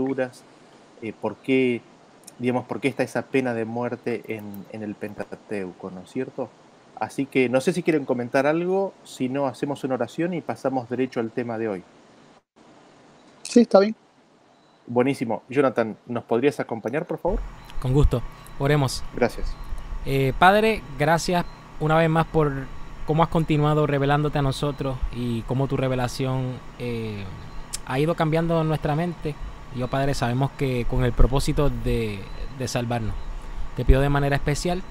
escrituras, eh, por qué, digamos, por qué está esa pena de muerte en, en el Pentateuco, ¿no es cierto? Así que no sé si quieren comentar algo, si no hacemos una oración y pasamos derecho al tema de hoy. Sí, está bien. Buenísimo. Jonathan, ¿nos podrías acompañar, por favor? Con gusto. Oremos. Gracias. Eh, Padre, gracias una vez más por cómo has continuado revelándote a nosotros y cómo tu revelación eh, ha ido cambiando nuestra mente. Yo, Padre, sabemos que con el propósito de, salvarnos. Te pido de manera especial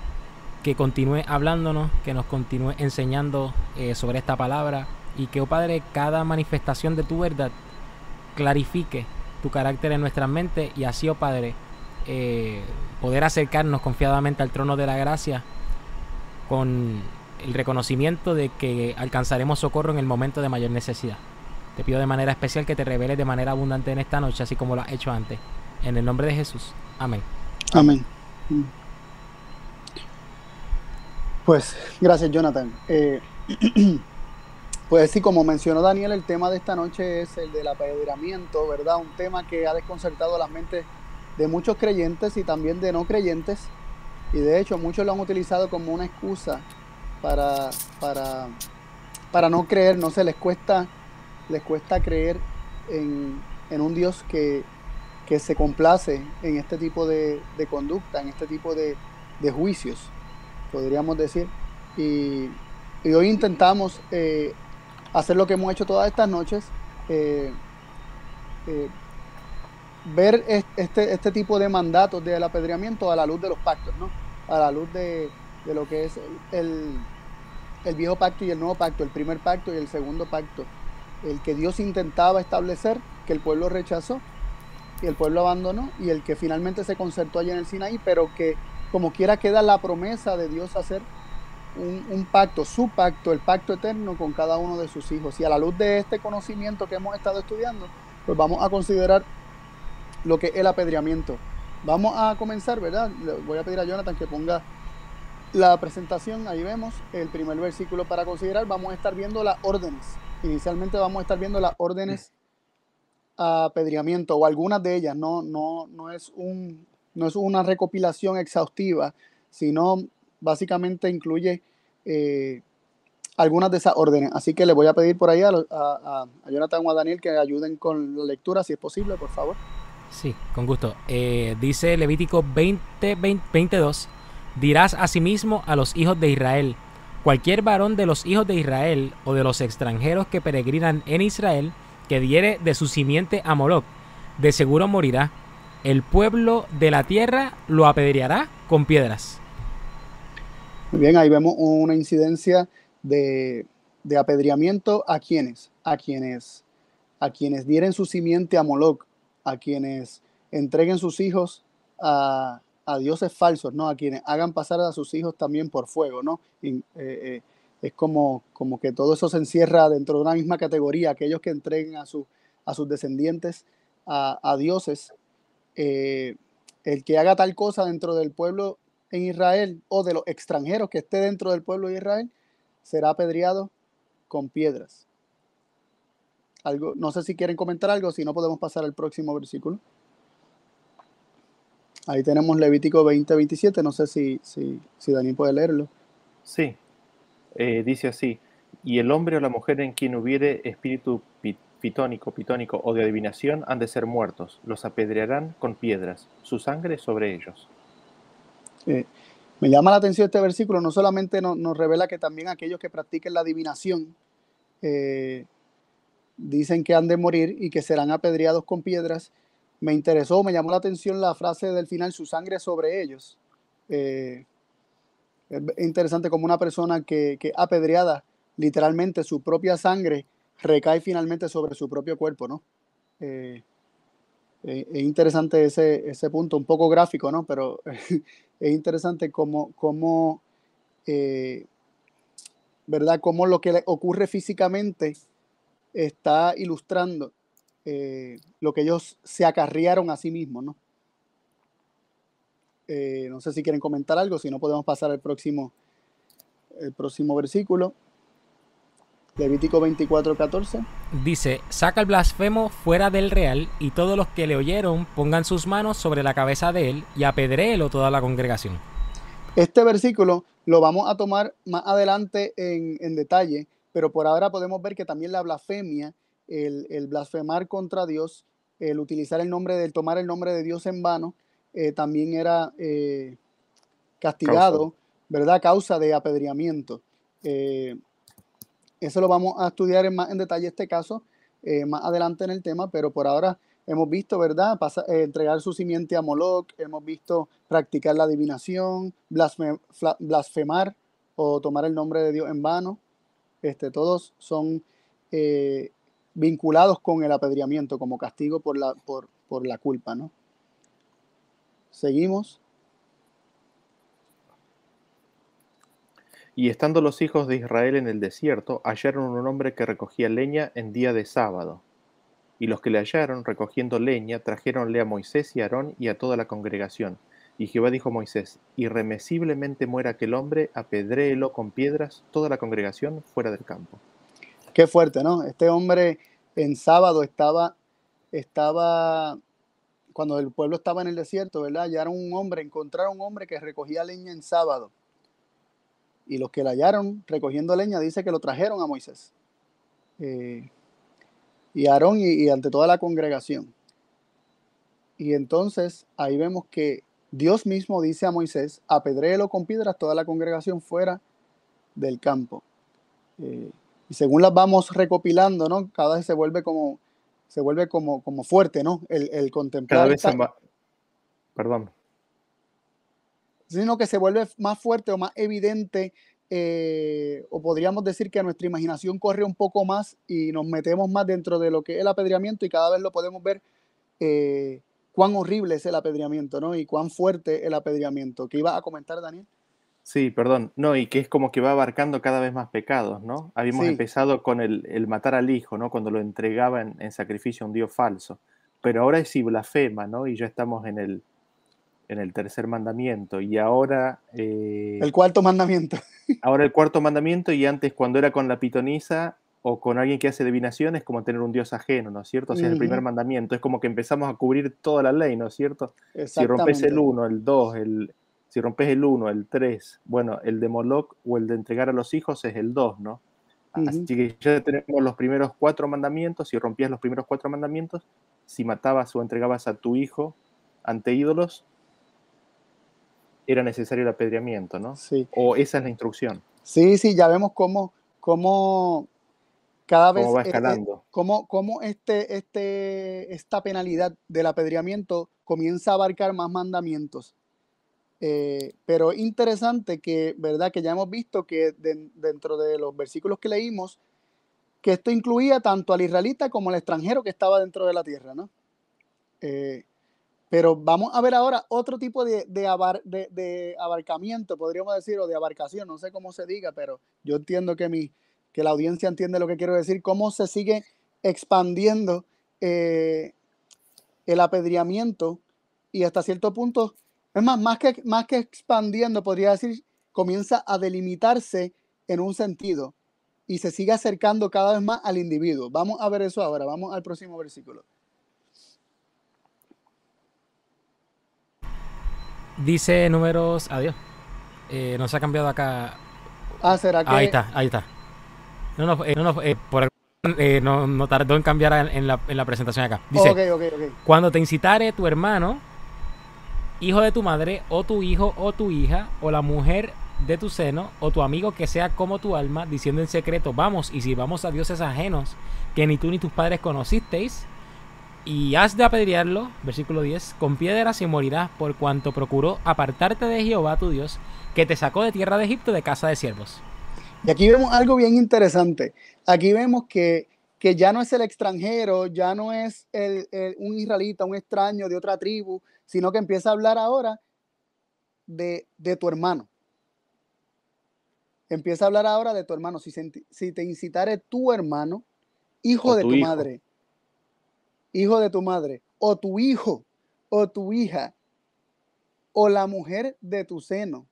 que continúe hablándonos, que nos continúe enseñando eh, sobre esta palabra y que, oh Padre, cada manifestación de tu verdad clarifique tu carácter en nuestra mente y así, oh Padre, eh, poder acercarnos confiadamente al trono de la gracia con el reconocimiento de que alcanzaremos socorro en el momento de mayor necesidad. Te pido de manera especial que te reveles de manera abundante en esta noche, así como lo has hecho antes. En el nombre de Jesús. Amén. Amén. Pues gracias, Jonathan. Eh, pues sí, como mencionó Daniel, el tema de esta noche es el del apedreamiento, ¿verdad? Un tema que ha desconcertado las mentes de muchos creyentes y también de no creyentes. Y de hecho, muchos lo han utilizado como una excusa para, para, para no creer, no se les cuesta, les cuesta creer en, un Dios que, se complace en este tipo de, conducta, en este tipo de, juicios, podríamos decir. Y, hoy intentamos eh, hacer lo que hemos hecho todas estas noches, eh, eh, ver este, este tipo de mandatos del apedreamiento a la luz de los pactos, ¿no? A la luz de, de lo que es el, el, viejo pacto y el nuevo pacto, el primer pacto y el segundo pacto, el que Dios intentaba establecer, que el pueblo rechazó y el pueblo abandonó, y el que finalmente se concertó allí en el Sinaí, pero que como quiera queda la promesa de Dios hacer un, un, pacto, su pacto, el pacto eterno con cada uno de sus hijos. Y a la luz de este conocimiento que hemos estado estudiando, pues vamos a considerar lo que es el apedreamiento. Vamos a comenzar, ¿verdad? Le voy a pedir a Jonathan que ponga la presentación, ahí vemos el primer versículo para considerar. Vamos a estar viendo las órdenes. Inicialmente vamos a estar viendo las órdenes a apedreamiento o algunas de ellas. No, no, no, es un, no es una recopilación exhaustiva, sino básicamente incluye eh, algunas de esas órdenes. Así que le voy a pedir por ahí a, a, a Jonathan o a Daniel que ayuden con la lectura, si es posible, por favor. Sí, con gusto. Eh, dice Levítico 20, 22, dirás asimismo a los hijos de Israel, cualquier varón de los hijos de Israel o de los extranjeros que peregrinan en Israel, que diere de su simiente a Moloch, de seguro morirá. El pueblo de la tierra lo apedreará con piedras. Muy bien, ahí vemos una incidencia de, de apedreamiento a quienes, a quienes, a quienes dieren su simiente a Moloch a quienes entreguen sus hijos a, dioses falsos, ¿no? A quienes hagan pasar a sus hijos también por fuego, ¿no? Eh, eh, es como, como que todo eso se encierra dentro de una misma categoría, aquellos que entreguen a, a sus descendientes a, dioses. Eh, el que haga tal cosa dentro del pueblo en Israel o de los extranjeros que esté dentro del pueblo de Israel será apedreado con piedras no sé si quieren comentar algo, si no podemos pasar al próximo versículo. Ahí tenemos Levítico 20, 27, no sé si, si, si Daniel puede leerlo. Sí, eh, dice así, y el hombre o la mujer en quien hubiere espíritu pitónico, pitónico o de adivinación han de ser muertos, los apedrearán con piedras, su sangre sobre ellos. Eh, me llama la atención este versículo, no solamente nos, revela que también aquellos que practiquen la adivinación, eh, dicen que han de morir y que serán apedreados con piedras. Me interesó, me llamó la atención la frase del final, su sangre sobre ellos. Eh, es interesante como una persona que, apedreada, literalmente su propia sangre recae finalmente sobre su propio cuerpo, ¿no? Eh, eh, es interesante ese, ese, punto, un poco gráfico, ¿no? Pero es interesante cómo, cómo ¿verdad? Cómo lo que le ocurre físicamente está ilustrando eh, lo que ellos se acarrearon a sí mismos, ¿no? Eh, no sé si quieren comentar algo, si no podemos pasar al próximo, el próximo versículo. Levítico 24, 14. Dice, saca el blasfemo fuera del real y todos los que le oyeron pongan sus manos sobre la cabeza de él y apedréelo toda la congregación. Este versículo lo vamos a tomar más adelante en, en detalle, pero por ahora podemos ver que también la blasfemia, el, el, blasfemar contra Dios, el utilizar el nombre, el tomar el nombre de Dios en vano, eh, también era eh, castigado, causa. ¿verdad? Causa de apedreamiento. Eh, eso lo vamos a estudiar en más en detalle este caso más adelante en el tema, pero por ahora hemos visto, ¿verdad? Pasa, entregar su simiente a Moloch, hemos visto practicar la adivinación, blasfem, blasfemar o tomar el nombre de Dios en vano. Este, todos son vinculados con el apedreamiento como castigo por la, por, por la culpa, ¿no? Seguimos. Y estando los hijos de Israel en el desierto, hallaron un hombre que recogía leña en día de sábado. Y los que le hallaron recogiendo leña trajeronle a Moisés y Aarón y a toda la congregación. Y Jehová dijo a Moisés, irremisiblemente muera aquel hombre, apedréelo con piedras toda la congregación fuera del campo. Qué fuerte, ¿no? Este hombre en sábado estaba, estaba, cuando el pueblo estaba en el desierto, ¿verdad? Hallaron un hombre, encontraron un hombre que recogía leña en sábado y los que la hallaron recogiendo leña dice que lo trajeron a Moisés eh, y a Aarón y, y, ante toda la congregación. Y entonces ahí vemos que Dios mismo dice a Moisés, apedréelo con piedras toda la congregación fuera del campo. Eh, y según las vamos recopilando, ¿no? Cada vez se vuelve como, se vuelve como, como fuerte, ¿no? El, el contemplar. Cada vez esta... va... Perdón sino que se vuelve más fuerte o más evidente, eh, o podríamos decir que nuestra imaginación corre un poco más y nos metemos más dentro de lo que es el apedreamiento y cada vez lo podemos ver eh, cuán horrible es el apedreamiento, ¿no? Y cuán fuerte el apedreamiento. ¿Qué iba a comentar, Daniel? Sí, perdón. No, y que es como que va abarcando cada vez más pecados, ¿no? Habíamos sí. empezado con el, el, matar al hijo, ¿no? Cuando lo entregaba en, en sacrificio a un dios falso. Pero ahora es si blasfema, ¿no? Y ya estamos en el, en el tercer mandamiento y ahora... Eh, el cuarto mandamiento. ahora el cuarto mandamiento y antes cuando era con la pitonisa o con alguien que hace adivinación es como tener un dios ajeno, ¿no es cierto? O sea, uh -huh. el primer mandamiento es como que empezamos a cubrir toda la ley, ¿no es cierto? Si rompes el 1, el 2, el, si rompes el 1, el 3, bueno, el de Moloch o el de entregar a los hijos es el 2, ¿no? Uh -huh. Así que ya tenemos los primeros cuatro mandamientos, si rompías los primeros cuatro mandamientos, si matabas o entregabas a tu hijo ante ídolos, era necesario el apedreamiento, ¿no? Sí. O esa es la instrucción. Sí, sí, ya vemos cómo, cómo cada vez cómo va escalando. Eh, cómo, cómo este, este, esta penalidad del apedreamiento comienza a abarcar más mandamientos. Eh, pero interesante que, ¿verdad? Que ya hemos visto que de, dentro de los versículos que leímos, que esto incluía tanto al israelita como al extranjero que estaba dentro de la tierra, ¿no? Eh, pero vamos a ver ahora otro tipo de, de, abar, de, abarcamiento, podríamos decir, o de abarcación, no sé cómo se diga, pero yo entiendo que, mi, que la audiencia entiende lo que quiero decir, cómo se sigue expandiendo eh, el apedreamiento y hasta cierto punto, es más, más que, más que expandiendo, podría decir, comienza a delimitarse en un sentido y se sigue acercando cada vez más al individuo. Vamos a ver eso ahora, vamos al próximo versículo. Dice números. Adiós. Eh, no se ha cambiado acá. Ah, será que. Ahí está, ahí está. No, no, eh, no, eh, por eh, no, no, tardó en cambiar en, en, la, en, la, presentación acá. Dice: okay, okay, okay. Cuando te incitare tu hermano, hijo de tu madre, o tu hijo o tu hija, o la mujer de tu seno, o tu amigo que sea como tu alma, diciendo en secreto: Vamos y sirvamos a dioses ajenos que ni tú ni tus padres conocisteis y has de apedrearlo, versículo 10, con piedras y morirás por cuanto procuró apartarte de Jehová tu Dios, que te sacó de tierra de Egipto de casa de siervos. Y aquí vemos algo bien interesante. Aquí vemos que, que ya no es el extranjero, ya no es el, un israelita, un extraño de otra tribu, sino que empieza a hablar ahora de, de tu hermano. Empieza a hablar ahora de tu hermano. Si, si te incitare tu hermano, hijo o de tu, tu hijo. madre, hijo de tu madre, o tu hijo, o tu hija, o la mujer de tu seno,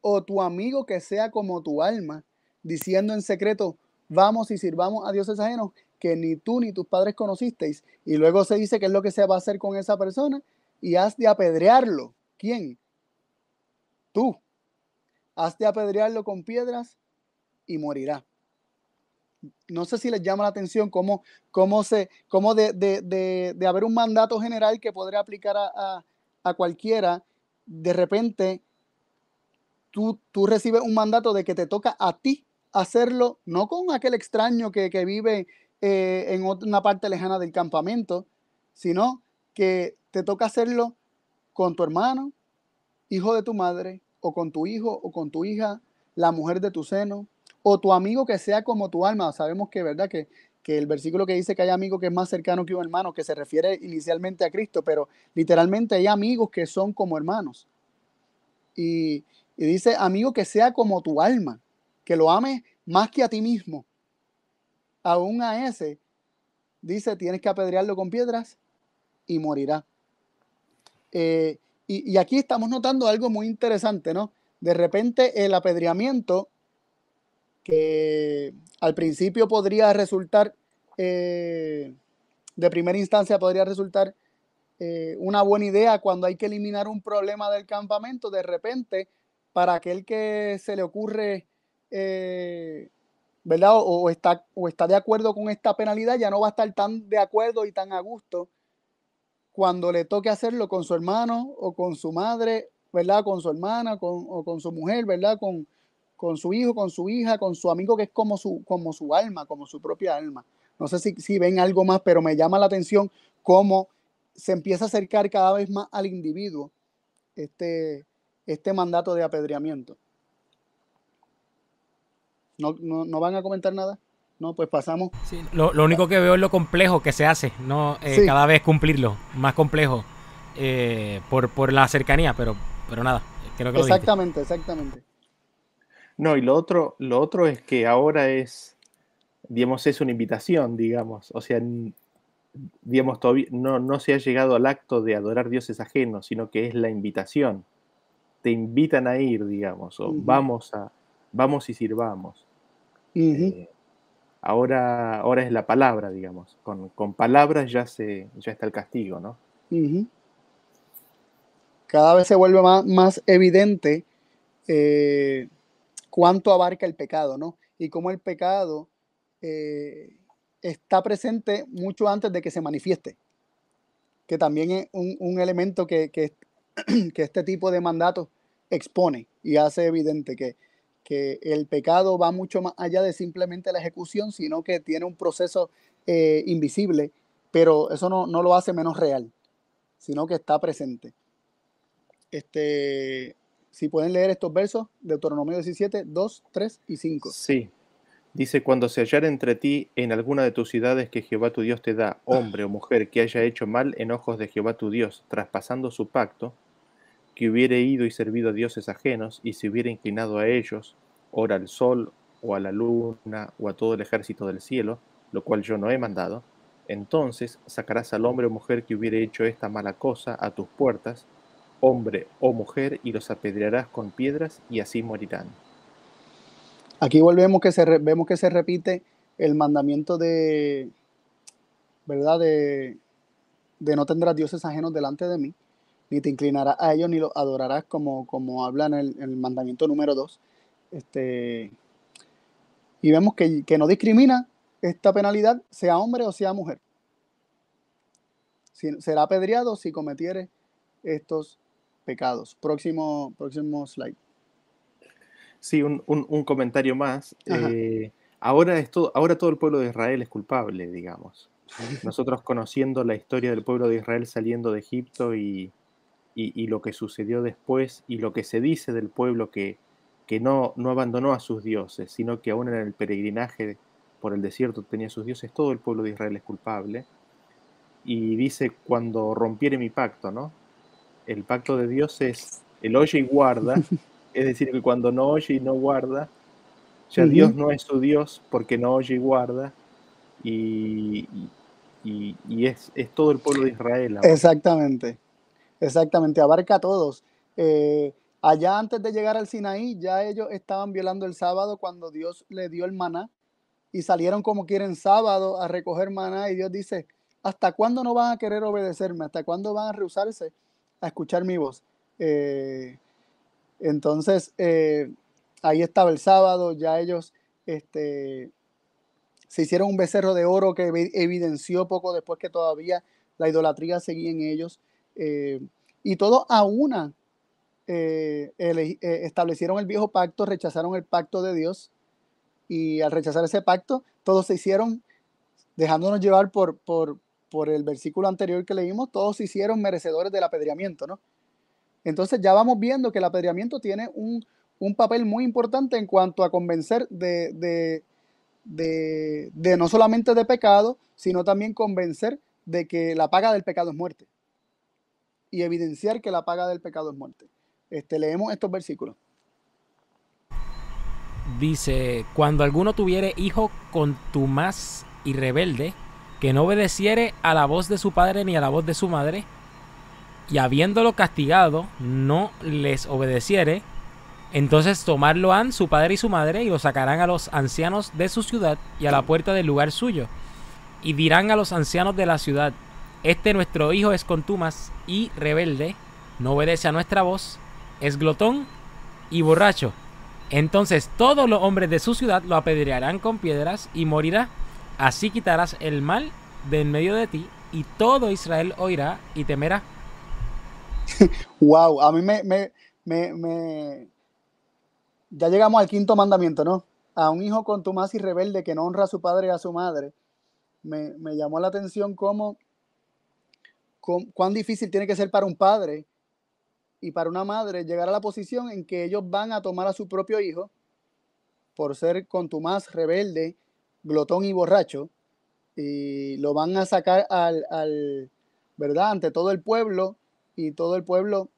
o tu amigo que sea como tu alma, diciendo en secreto, vamos y sirvamos a dioses ajenos que ni tú ni tus padres conocisteis. Y luego se dice qué es lo que se va a hacer con esa persona y has de apedrearlo. ¿Quién? Tú. Has de apedrearlo con piedras y morirá. No sé si les llama la atención cómo, cómo, se, cómo de, de, haber un mandato general que podría aplicar a, a, cualquiera, de repente tú, tú recibes un mandato de que te toca a ti hacerlo, no con aquel extraño que, que vive eh, en una parte lejana del campamento, sino que te toca hacerlo con tu hermano, hijo de tu madre, o con tu hijo o con tu hija, la mujer de tu seno, o tu amigo que sea como tu alma. Sabemos que, ¿verdad? Que, que el versículo que dice que hay amigo que es más cercano que un hermano, que se refiere inicialmente a Cristo, pero literalmente hay amigos que son como hermanos. Y, y dice, amigo que sea como tu alma, que lo ames más que a ti mismo aún a ese, dice, tienes que apedrearlo con piedras y morirá. Eh, y, aquí estamos notando algo muy interesante, ¿no? De repente el apedreamiento, que al principio podría resultar, eh, de primera instancia podría resultar eh, una buena idea cuando hay que eliminar un problema del campamento, de repente, para aquel que se le ocurre ¿verdad? O, está, o está de acuerdo con esta penalidad, ya no va a estar tan de acuerdo y tan a gusto cuando le toque hacerlo con su hermano o con su madre, ¿verdad? Con su hermana con, o con su mujer, ¿verdad? Con, con su hijo, con su hija, con su amigo que es como su, como su alma, como su propia alma. No sé si, si ven algo más, pero me llama la atención cómo se empieza a acercar cada vez más al individuo este, este mandato de apedreamiento. ¿No, no, van a comentar nada? No, pues pasamos. lo, único que veo es lo complejo que se hace, no eh, cada vez cumplirlo, más complejo eh, por, por la cercanía, pero, pero nada, creo que Exactamente, exactamente. No, y lo otro, lo otro es que ahora es, digamos, es una invitación, digamos, o sea, digamos, todavía no, no se ha llegado al acto de adorar dioses ajenos, sino que es la invitación. Te invitan a ir, digamos, o vamos a, vamos y sirvamos. Eh, ahora, ahora es la palabra, digamos. Con, palabras ya, se, ya está el castigo, ¿no? Cada vez se vuelve más, más evidente eh, cuánto abarca el pecado, ¿no? Y cómo el pecado eh, está presente mucho antes de que se manifieste. Que también es un, elemento que, que, que este tipo de mandato expone y hace evidente que que el pecado va mucho más allá de simplemente la ejecución, sino que tiene un proceso eh, invisible, pero eso no, lo hace menos real, sino que está presente. Este, si pueden leer estos versos, Deuteronomio 17, 2, 3 y 5. Sí. Dice, cuando se hallara entre ti en alguna de tus ciudades que Jehová tu Dios te da, hombre o mujer que haya hecho mal en ojos de Jehová tu Dios, traspasando su pacto, que hubiere ido y servido a dioses ajenos y se hubiera inclinado a ellos, ora al sol o a la luna o a todo el ejército del cielo, lo cual yo no he mandado, entonces sacarás al hombre o mujer que hubiere hecho esta mala cosa a tus puertas, hombre o mujer, y los apedrearás con piedras y así morirán. Aquí volvemos que se vemos que se repite el mandamiento de, ¿verdad? De, de no tendrás dioses ajenos delante de mí ni te inclinarás a ellos, ni los adorarás como, como habla en el, mandamiento número 2. Este, y vemos que, no discrimina esta penalidad, sea hombre o sea mujer. será apedreado si cometiere estos pecados. Próximo, próximo slide. Sí, un, comentario más. Eh, ahora, es todo, ahora todo el pueblo de Israel es culpable, digamos. Nosotros conociendo la historia del pueblo de Israel saliendo de Egipto y, y, lo que sucedió después y lo que se dice del pueblo que, que no, no abandonó a sus dioses, sino que aún en el peregrinaje por el desierto tenía sus dioses, todo el pueblo de Israel es culpable. Y dice, cuando rompiere mi pacto, ¿no? El pacto de Dios es el oye y guarda, es decir, que cuando no oye y no guarda, ya Dios no es su Dios porque no oye y guarda, y, y, es, es, todo el pueblo de Israel. Exactamente. Exactamente, abarca a todos. Eh, allá antes de llegar al Sinaí, ya ellos estaban violando el sábado cuando Dios le dio el maná y salieron como quieren sábado a recoger maná y Dios dice, ¿hasta cuándo no van a querer obedecerme? ¿Hasta cuándo van a rehusarse a escuchar mi voz? Eh, entonces, eh, ahí estaba el sábado, ya ellos este, se hicieron un becerro de oro que evidenció poco después que todavía la idolatría seguía en ellos. Eh, y todos a una establecieron el viejo pacto, rechazaron el pacto de Dios y al rechazar ese pacto, todos se hicieron, dejándonos llevar por, por, por el versículo anterior que leímos, todos se hicieron merecedores del apedreamiento, ¿no? Entonces ya vamos viendo que el apedreamiento tiene un, un papel muy importante en cuanto a convencer de, de, de, de, no solamente de pecado, sino también convencer de que la paga del pecado es muerte. Y evidenciar que la paga del pecado es muerte. Este, leemos estos versículos dice, cuando alguno tuviere hijo contumaz y rebelde, que no obedeciere a la voz de su padre ni a la voz de su madre, y habiéndolo castigado, no les obedeciere, entonces tomarlo han su padre y su madre y lo sacarán a los ancianos de su ciudad y a la puerta del lugar suyo, y dirán a los ancianos de la ciudad, este nuestro hijo es contumaz y rebelde, no obedece a nuestra voz, es glotón y borracho entonces todos los hombres de su ciudad lo apedrearán con piedras y morirá. Así quitarás el mal de en medio de ti y todo Israel oirá y temerá. wow, a mí me, me, me, Ya llegamos al quinto mandamiento, ¿no? A un hijo contumaz y rebelde que no honra a su padre y a su madre. Me, me llamó la atención cómo, cuán difícil tiene que ser para un padre y para una madre llegar a la posición en que ellos van a tomar a su propio hijo por ser contumaz, rebelde, glotón y borracho, y lo van a sacar al, ¿verdad? Ante todo el pueblo, y todo el pueblo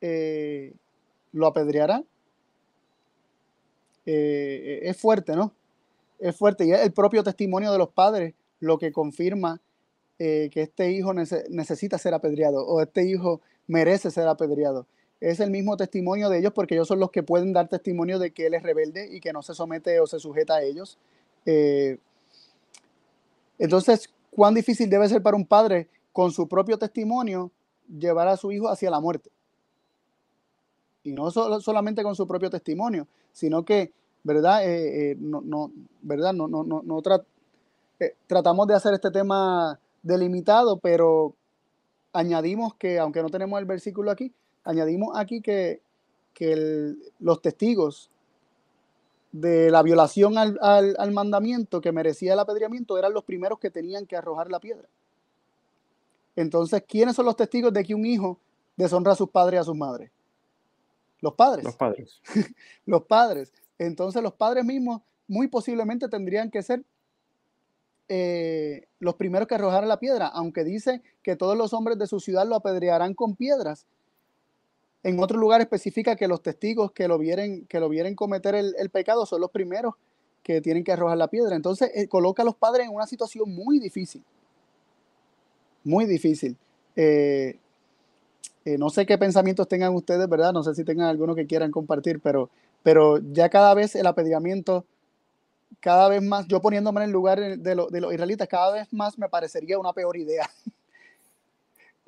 eh, lo apedreará. Eh, es fuerte, ¿no? Es fuerte, y es el propio testimonio de los padres lo que confirma eh, que este hijo necesita ser apedreado, o este hijo merece ser apedreado. Es el mismo testimonio de ellos porque ellos son los que pueden dar testimonio de que él es rebelde y que no se somete o se sujeta a ellos. Eh, entonces, ¿cuán difícil debe ser para un padre con su propio testimonio llevar a su hijo hacia la muerte? Y no solamente con su propio testimonio, sino que, ¿verdad? Eh, no, no, ¿verdad? No, no, no, no tratamos de hacer este tema delimitado, pero añadimos que, aunque no tenemos el versículo aquí, añadimos aquí que, los testigos de la violación al, mandamiento que merecía el apedreamiento eran los primeros que tenían que arrojar la piedra. Entonces, ¿quiénes son los testigos de que un hijo deshonra a sus padres y a sus madres? Los padres. Los padres. los padres. Entonces, los padres mismos muy posiblemente tendrían que ser eh, los primeros que arrojaran la piedra, aunque dice que todos los hombres de su ciudad lo apedrearán con piedras. En otro lugar especifica que los testigos que lo vieren, que lo vieren cometer el, pecado son los primeros que tienen que arrojar la piedra. Entonces eh, coloca a los padres en una situación muy difícil. Muy difícil. Eh, no sé qué pensamientos tengan ustedes, ¿verdad? No sé si tengan alguno que quieran compartir, pero, pero ya cada vez el apedreamiento cada vez más, yo poniéndome en el lugar de, los israelitas, cada vez más me parecería una peor idea.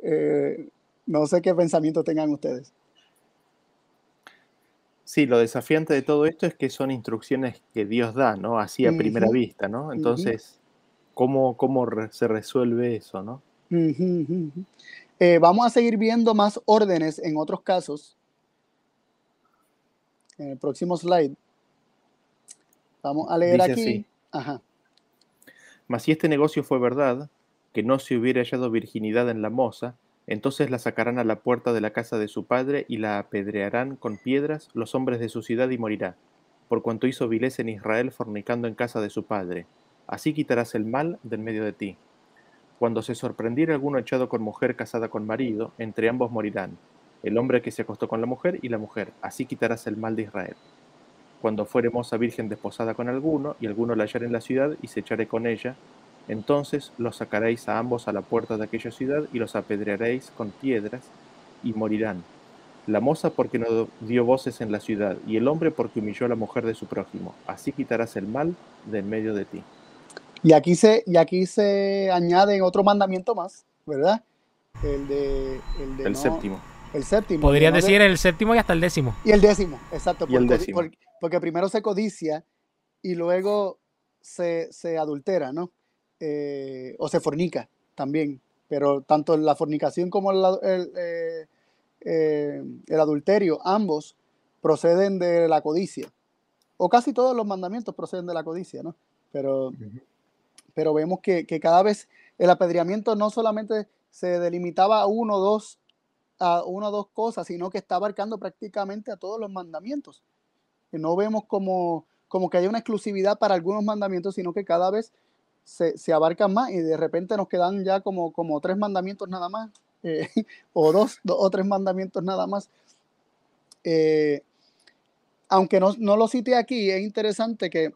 Eh, no sé qué pensamiento tengan ustedes. Sí, lo desafiante de todo esto es que son instrucciones que Dios da, ¿no? Así a primera vista, ¿no? Entonces, ¿cómo, ¿cómo, se resuelve eso, no? Eh, vamos a seguir viendo más órdenes en otros casos. En el próximo slide. Vamos a leer aquí. Ajá. Mas si este negocio fue verdad, que no se hubiera hallado virginidad en la moza, entonces la sacarán a la puerta de la casa de su padre y la apedrearán con piedras los hombres de su ciudad y morirá, por cuanto hizo vileza en Israel fornicando en casa de su padre. Así quitarás el mal del medio de ti. Cuando se sorprendiera alguno echado con mujer casada con marido, entre ambos morirán, el hombre que se acostó con la mujer y la mujer. Así quitarás el mal de Israel cuando fuere moza virgen desposada con alguno, y alguno la hallare en la ciudad, y se echare con ella, entonces los sacaréis a ambos a la puerta de aquella ciudad, y los apedrearéis con piedras, y morirán. la moza porque no dio voces en la ciudad, y el hombre porque humilló a la mujer de su prójimo. Así quitarás el mal de en medio de ti. Y aquí se, y aquí se añade otro mandamiento más, ¿verdad? El de... El, de el séptimo. El séptimo. Podrías no de- decir el séptimo y hasta el décimo. Y el décimo, exacto. Y el décimo. Porque primero se codicia y luego se, se adultera, ¿no? Eh, o se fornica también. Pero tanto la fornicación como el, eh, eh, el adulterio, ambos proceden de la codicia. O casi todos los mandamientos proceden de la codicia, ¿no? Pero, pero vemos que, que cada vez el apedreamiento no solamente se delimitaba a uno o dos a una o dos cosas, sino que está abarcando prácticamente a todos los mandamientos. No vemos como, como que hay una exclusividad para algunos mandamientos, sino que cada vez se, abarcan más y de repente nos quedan ya como, como tres mandamientos nada más, eh, o dos, dos o tres mandamientos nada más. Eh, aunque no, no lo cité aquí, es interesante que,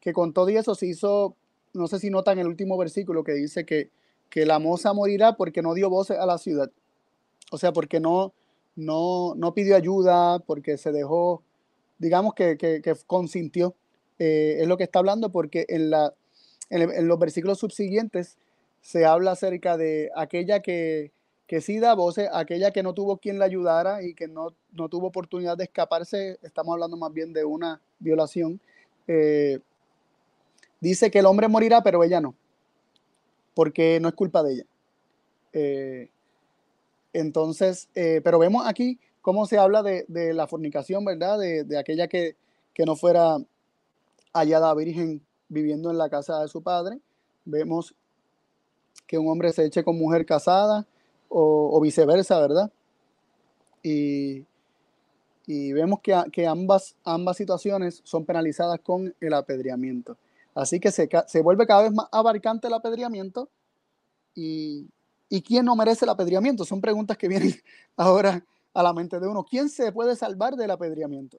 que con todo y eso se hizo, no sé si notan el último versículo que dice que, que la moza morirá porque no dio voces a la ciudad. O sea, porque no, no, no pidió ayuda, porque se dejó, digamos que, que, consintió. Eh, es lo que está hablando porque en, los versículos subsiguientes se habla acerca de aquella que, que sí da voces, aquella que no tuvo quien la ayudara y que no, no tuvo oportunidad de escaparse. Estamos hablando más bien de una violación. Eh, dice que el hombre morirá, pero ella no, porque no es culpa de ella. Eh, entonces, pero vemos aquí cómo se habla de, la fornicación, ¿verdad? De, aquella que, no fuera hallada virgen viviendo en la casa de su padre. Vemos que un hombre se eche con mujer casada o, viceversa, ¿verdad? Y, vemos que, ambas, ambas situaciones son penalizadas con el apedreamiento. Así que se, vuelve cada vez más abarcante el apedreamiento ¿Y quién no merece el apedreamiento? Son preguntas que vienen ahora a la mente de uno. ¿Quién se puede salvar del apedreamiento?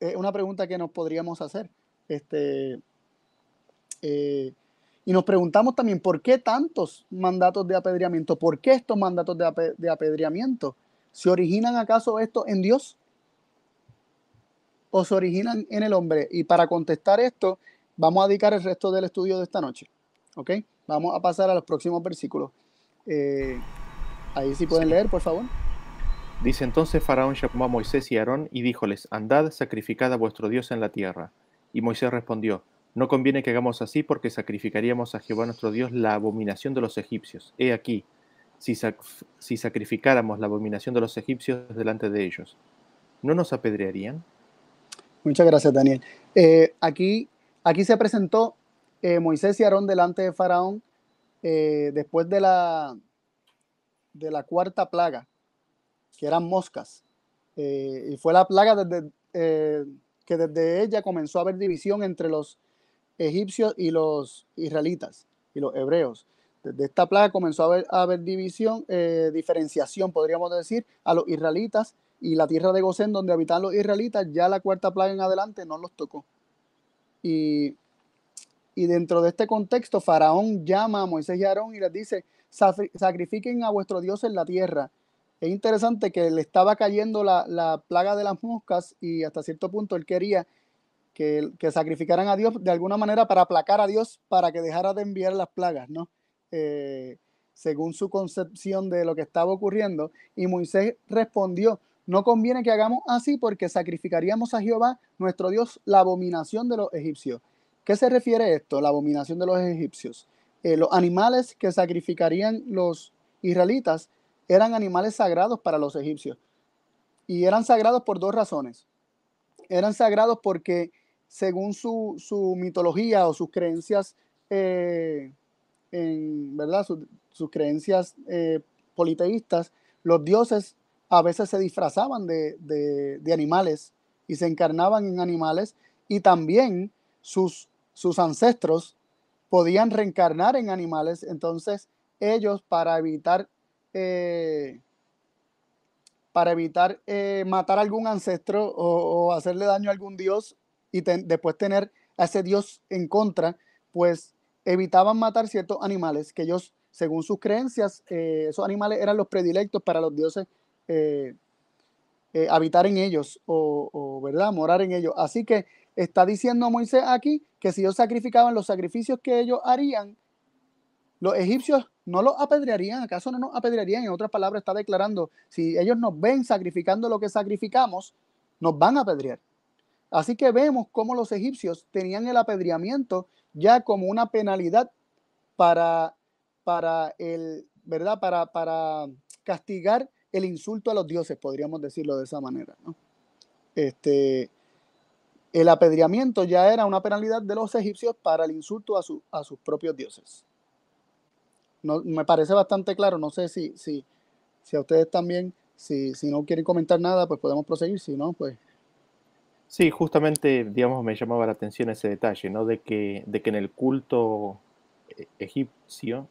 Es una pregunta que nos podríamos hacer. Este, eh, y nos preguntamos también, ¿por qué tantos mandatos de apedreamiento? ¿Por qué estos mandatos de, de apedreamiento? ¿Se originan acaso esto en Dios? ¿O se originan en el hombre? Y para contestar esto, vamos a dedicar el resto del estudio de esta noche. ¿Ok? Vamos a pasar a los próximos versículos. Eh, ahí sí pueden leer, por favor. Dice entonces Faraón llamó a Moisés y a Aarón y díjoles, andad, sacrificad a vuestro Dios en la tierra. Y Moisés respondió, no conviene que hagamos así porque sacrificaríamos a Jehová nuestro Dios la abominación de los egipcios. He aquí, si, sac- si sacrificáramos la abominación de los egipcios delante de ellos, ¿no nos apedrearían? Muchas gracias, Daniel. Eh, aquí, aquí se presentó eh, Moisés y Aarón delante de Faraón eh, después de la, de la cuarta plaga, que eran moscas. Eh, y fue la plaga desde, eh, que desde ella comenzó a haber división entre los egipcios y los israelitas y los hebreos. Desde esta plaga comenzó a haber, división, eh, diferenciación, podríamos decir, a los israelitas y la tierra de Gosén, donde habitan los israelitas, ya la cuarta plaga en adelante no los tocó. Y, y dentro de este contexto, Faraón llama a Moisés y Aarón y les dice, "Safri- sacrifiquen a vuestro Dios en la tierra. Es interesante que le estaba cayendo la, la plaga de las moscas y hasta cierto punto él quería que, que sacrificaran a Dios de alguna manera para aplacar a Dios para que dejara de enviar las plagas, ¿no? Eh, según su concepción de lo que estaba ocurriendo. Y Moisés respondió, no conviene que hagamos así porque sacrificaríamos a Jehová, nuestro Dios, la abominación de los egipcios. ¿Qué se refiere esto, la abominación de los egipcios? Eh, los animales que sacrificarían los israelitas eran animales sagrados para los egipcios. Y eran sagrados por dos razones. Eran sagrados porque según su, su mitología o sus creencias, eh, en, ¿verdad? Sus, creencias eh, politeístas, los dioses a veces se disfrazaban de, de- de animales y se encarnaban en animales y también sus, sus ancestros podían reencarnar en animales. Entonces ellos para evitar eh, para evitar eh, matar a algún ancestro o, o hacerle daño a algún dios y después tener a ese dios en contra, pues evitaban matar ciertos animales que ellos según sus creencias, eh, esos animales eran los predilectos para los dioses habitar en ellos o, ¿verdad? Morar en ellos. Así que está diciendo Moisés aquí que si ellos sacrificaban los sacrificios que ellos harían, los egipcios no los apedrearían, ¿acaso no nos apedrearían? En otras palabras, está declarando, si ellos nos ven sacrificando lo que sacrificamos, nos van a apedrear. Así que vemos cómo los egipcios tenían el apedreamiento ya como una penalidad para, para el, ¿verdad? Para, para castigar el insulto a los dioses, podríamos decirlo de esa manera. Este, el apedreamiento ya era una penalidad de los egipcios para el insulto a, a sus propios dioses. No, me parece bastante claro, no sé si, si, si a ustedes también, si, si no quieren comentar nada, pues podemos proseguir, si no, pues Sí, justamente, digamos, me llamaba la atención ese detalle, ¿no? De que, de que en el culto eh, egipcio,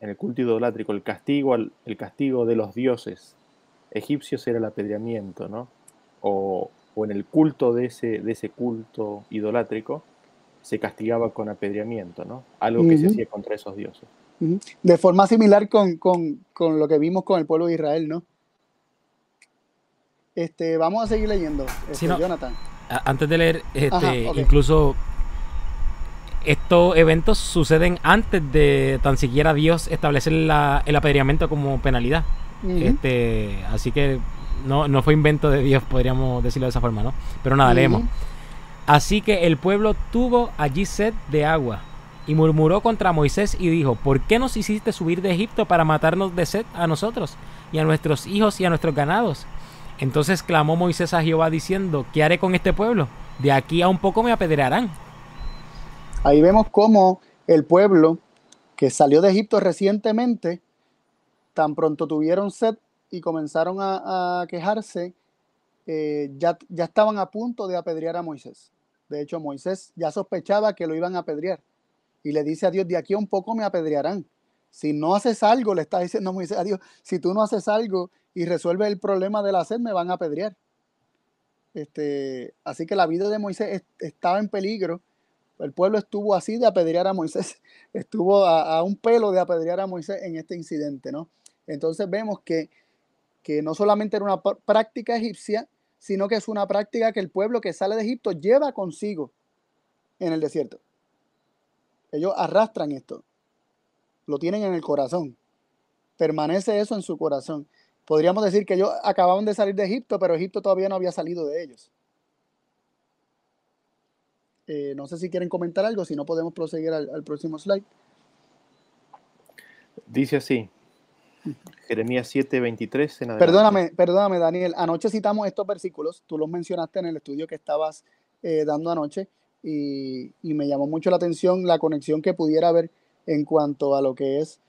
en el culto idolátrico, el castigo, el castigo de los dioses egipcios era el apedreamiento, ¿no? O, en el culto de ese, de ese culto idolátrico se castigaba con apedreamiento, ¿no? Algo que se hacía contra esos dioses. De forma similar con, lo que vimos con el pueblo de Israel, ¿no? Este, vamos a seguir leyendo, este, Jonathan. Antes de leer, este, incluso estos eventos suceden antes de tan siquiera Dios establecer el apedreamiento como penalidad. este, así que no, no fue invento de Dios, podríamos decirlo de esa forma, ¿no? Pero nada, leemos. Así que el pueblo tuvo allí sed de agua y murmuró contra Moisés y dijo, ¿por qué nos hiciste subir de Egipto para matarnos de sed a nosotros y a nuestros hijos y a nuestros ganados? Entonces clamó Moisés a Jehová diciendo, ¿qué haré con este pueblo? De aquí a un poco me apedrearán. Ahí vemos cómo el pueblo que salió de Egipto recientemente, tan pronto tuvieron sed y comenzaron a, quejarse, eh, ya, ya estaban a punto de apedrear a Moisés. De hecho, Moisés ya sospechaba que lo iban a apedrear. Y le dice a Dios, de aquí a un poco me apedrearán. Si no haces algo, le está diciendo Moisés a Dios, si tú no haces algo y resuelve el problema de la sed, me van a apedrear. Este, así que la vida de Moisés estaba en peligro. El pueblo estuvo así de apedrear a Moisés, estuvo a, un pelo de apedrear a Moisés en este incidente, ¿no? Entonces vemos que, que no solamente era una práctica egipcia, sino que es una práctica que el pueblo que sale de Egipto lleva consigo en el desierto. Ellos arrastran esto, lo tienen en el corazón, permanece eso en su corazón podríamos decir que ellos acababan de salir de Egipto, pero Egipto todavía no había salido de ellos. Eh, no sé si quieren comentar algo, si no podemos proseguir al, próximo slide. Dice así, Jeremías 7, 23 Perdóname, perdóname, Daniel. Anoche citamos estos versículos. Tú los mencionaste en el estudio que estabas eh, dando anoche y, y, me llamó mucho la atención la conexión que pudiera haber en cuanto a lo que es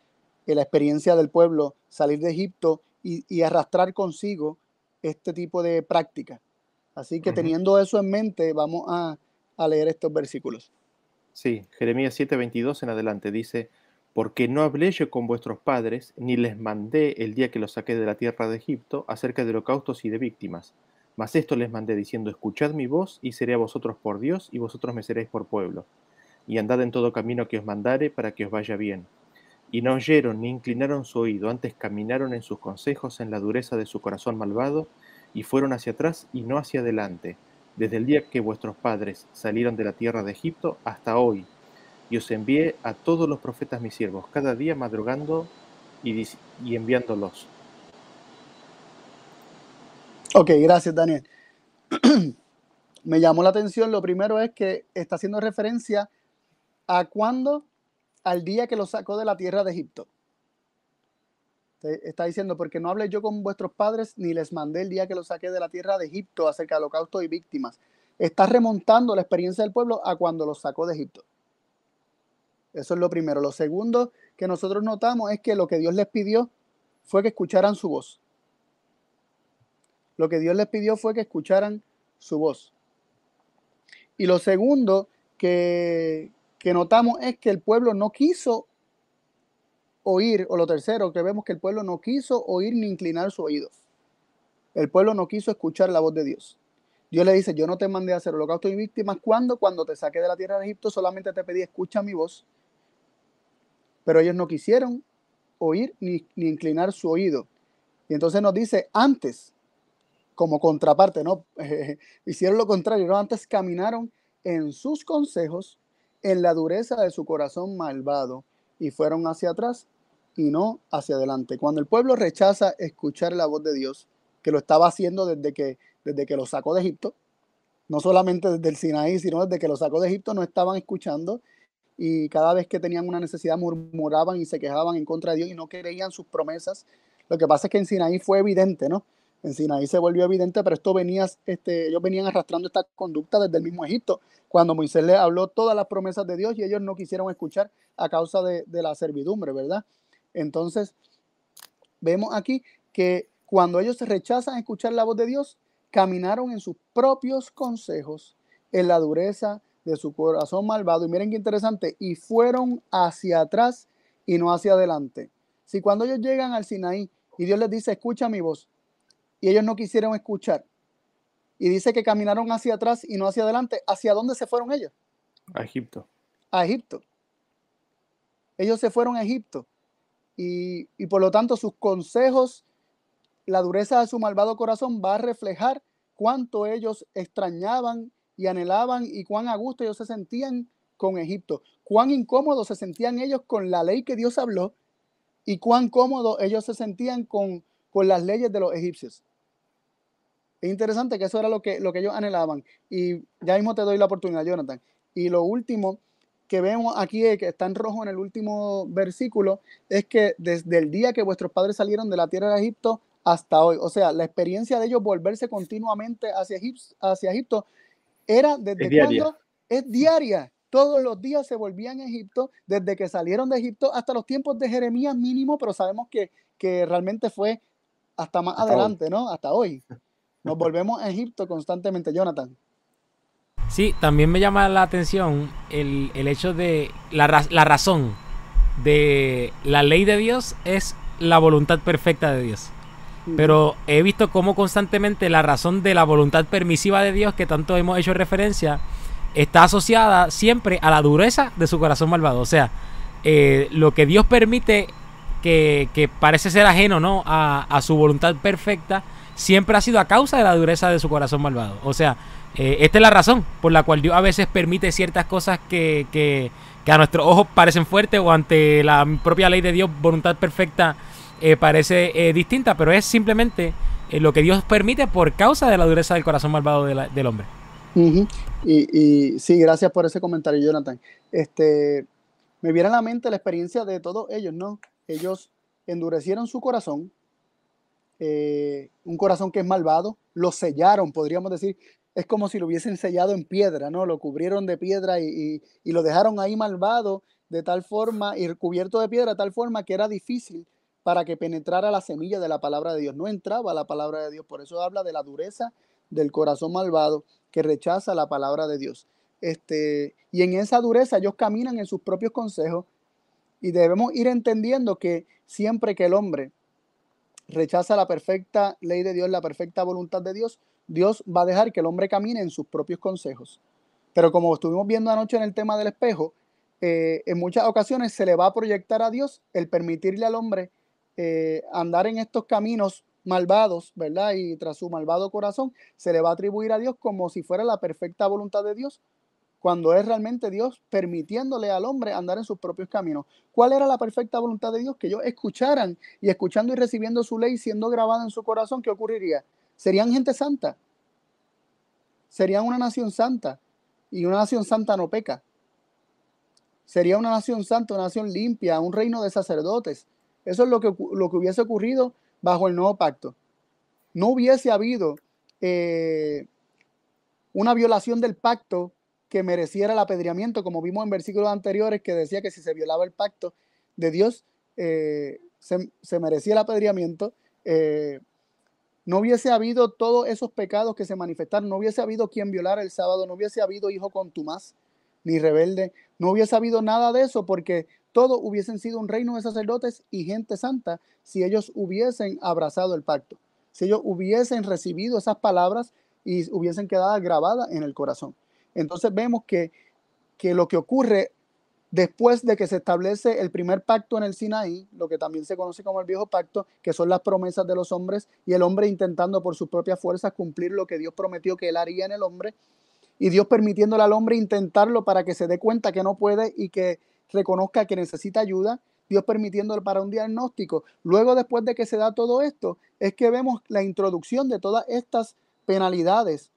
la experiencia del pueblo salir de Egipto y, arrastrar consigo este tipo de práctica. Así que teniendo eso en mente, vamos a, leer estos versículos. Sí, Jeremías 7:22 en adelante dice, porque no hablé yo con vuestros padres, ni les mandé el día que los saqué de la tierra de Egipto acerca de holocaustos y de víctimas. Mas esto les mandé diciendo, escuchad mi voz y seré a vosotros por Dios y vosotros me seréis por pueblo. Y andad en todo camino que os mandare para que os vaya bien y no oyeron ni inclinaron su oído, antes caminaron en sus consejos en la dureza de su corazón malvado, y fueron hacia atrás y no hacia adelante, desde el día que vuestros padres salieron de la tierra de Egipto hasta hoy. Y os envié a todos los profetas mis siervos, cada día madrugando y, enviándolos. Ok, gracias Daniel. Me llamó la atención, lo primero es que está haciendo referencia a cuándo al día que los sacó de la tierra de Egipto. Está diciendo, porque no hablé yo con vuestros padres ni les mandé el día que los saqué de la tierra de Egipto acerca de holocausto y víctimas. Está remontando la experiencia del pueblo a cuando los sacó de Egipto. Eso es lo primero. Lo segundo que nosotros notamos es que lo que Dios les pidió fue que escucharan su voz. Lo que Dios les pidió fue que escucharan su voz. Y lo segundo que, que notamos es que el pueblo no quiso oír, o lo tercero que vemos que el pueblo no quiso oír ni inclinar su oído. El pueblo no quiso escuchar la voz de Dios. Dios le dice, yo no te mandé a hacer holocausto y víctimas. cuando Cuando te saqué de la tierra de Egipto, solamente te pedí, escucha mi voz. Pero ellos no quisieron oír ni, ni inclinar su oído. Y entonces nos dice, antes, como contraparte, ¿no? hicieron lo contrario. Antes caminaron en sus consejos, en la dureza de su corazón malvado, y fueron hacia atrás y no hacia adelante. Cuando el pueblo rechaza escuchar la voz de Dios, que lo estaba haciendo desde que, desde que lo sacó de Egipto, no solamente desde el Sinaí, sino desde que lo sacó de Egipto, no estaban escuchando y cada vez que tenían una necesidad murmuraban y se quejaban en contra de Dios y no creían sus promesas. Lo que pasa es que en Sinaí fue evidente, ¿no? En Sinaí se volvió evidente, pero esto venía, este, ellos venían arrastrando esta conducta desde el mismo Egipto, cuando Moisés les habló todas las promesas de Dios y ellos no quisieron escuchar a causa de, de la servidumbre, ¿verdad? Entonces, vemos aquí que cuando ellos rechazan escuchar la voz de Dios, caminaron en sus propios consejos, en la dureza de su corazón malvado. Y miren qué interesante, y fueron hacia atrás y no hacia adelante. Si cuando ellos llegan al Sinaí y Dios les dice, escucha mi voz, y ellos no quisieron escuchar, y dice que caminaron hacia atrás y no hacia adelante, ¿hacia dónde se fueron ellos? A Egipto. A Egipto. Ellos se fueron a Egipto. Y, y por lo tanto sus consejos, la dureza de su malvado corazón va a reflejar cuánto ellos extrañaban y anhelaban y cuán a gusto ellos se sentían con Egipto, cuán incómodos se sentían ellos con la ley que Dios habló y cuán cómodos ellos se sentían con, con las leyes de los egipcios. Es interesante que eso era lo que, lo que ellos anhelaban. Y ya mismo te doy la oportunidad, Jonathan. Y lo último que vemos aquí, que está en rojo en el último versículo, es que desde el día que vuestros padres salieron de la tierra de Egipto hasta hoy, o sea, la experiencia de ellos volverse continuamente hacia Egipto era desde cuando es diaria. Todos los días se volvían a Egipto, desde que salieron de Egipto hasta los tiempos de Jeremías mínimo, pero sabemos que, que realmente fue hasta más adelante, ¿no? Hasta hoy. Nos volvemos a Egipto constantemente, Jonathan. Sí, también me llama la atención el, el hecho de la, la, razón de la ley de Dios es la voluntad perfecta de Dios. Pero he visto cómo constantemente la razón de la voluntad permisiva de Dios, que tanto hemos hecho referencia, está asociada siempre a la dureza de su corazón malvado. O sea, eh, lo que Dios permite que, que parece ser ajeno ¿no? A, a, su voluntad perfecta, siempre ha sido a causa de la dureza de su corazón malvado. O sea, eh, esta es la razón por la cual Dios a veces permite ciertas cosas que, que, que a nuestros ojos parecen fuertes o ante la propia ley de Dios, voluntad perfecta, eh, parece eh, distinta, pero es simplemente eh, lo que Dios permite por causa de la dureza del corazón malvado del hombre. Y, y, sí, gracias por ese comentario, Jonathan. Este, me viene a la mente la experiencia de todos ellos, ¿no? Ellos endurecieron su corazón, un corazón que es malvado, lo sellaron, podríamos decir, es como si lo hubiesen sellado en piedra, ¿no? Lo cubrieron de piedra y, y, y lo dejaron ahí malvado de tal forma y cubierto de piedra de tal forma que era difícil para que penetrara la semilla de la palabra de Dios. No entraba la palabra de Dios, por eso habla de la dureza del corazón malvado que rechaza la palabra de Dios. Este, y en esa dureza ellos caminan en sus propios consejos y debemos ir entendiendo que siempre que el hombre rechaza la perfecta ley de Dios, la perfecta voluntad de Dios, Dios va a dejar que el hombre camine en sus propios consejos. Pero como estuvimos viendo anoche en el tema del espejo, eh, en muchas ocasiones se le va a proyectar a Dios el permitirle al hombre eh, andar en estos caminos malvados, ¿verdad? Y tras su malvado corazón, se le va a atribuir a Dios como si fuera la perfecta voluntad de Dios, cuando es realmente Dios permitiéndole al hombre andar en sus propios caminos. ¿Cuál era la perfecta voluntad de Dios? Que ellos escucharan y escuchando y recibiendo su ley, siendo grabada en su corazón, ¿qué ocurriría? Serían gente santa. Serían una nación santa. Y una nación santa no peca. Sería una nación santa, una nación limpia, un reino de sacerdotes. Eso es lo que, lo que hubiese ocurrido bajo el nuevo pacto. No hubiese habido eh, una violación del pacto que mereciera el apedreamiento, como vimos en versículos anteriores, que decía que si se violaba el pacto de Dios, eh, se, se, merecía el apedreamiento. Eh, no hubiese habido todos esos pecados que se manifestaron, no hubiese habido quien violara el sábado, no hubiese habido hijo contumaz ni rebelde, no hubiese habido nada de eso porque todos hubiesen sido un reino de sacerdotes y gente santa si ellos hubiesen abrazado el pacto, si ellos hubiesen recibido esas palabras y hubiesen quedado grabadas en el corazón. Entonces vemos que, que lo que ocurre después de que se establece el primer pacto en el Sinaí, lo que también se conoce como el viejo pacto, que son las promesas de los hombres y el hombre intentando por sus propias fuerzas cumplir lo que Dios prometió que él haría en el hombre y Dios permitiéndole al hombre intentarlo para que se dé cuenta que no puede y que reconozca que necesita ayuda, Dios permitiéndole para un diagnóstico. Luego, después de que se da todo esto, es que vemos la introducción de todas estas penalidades,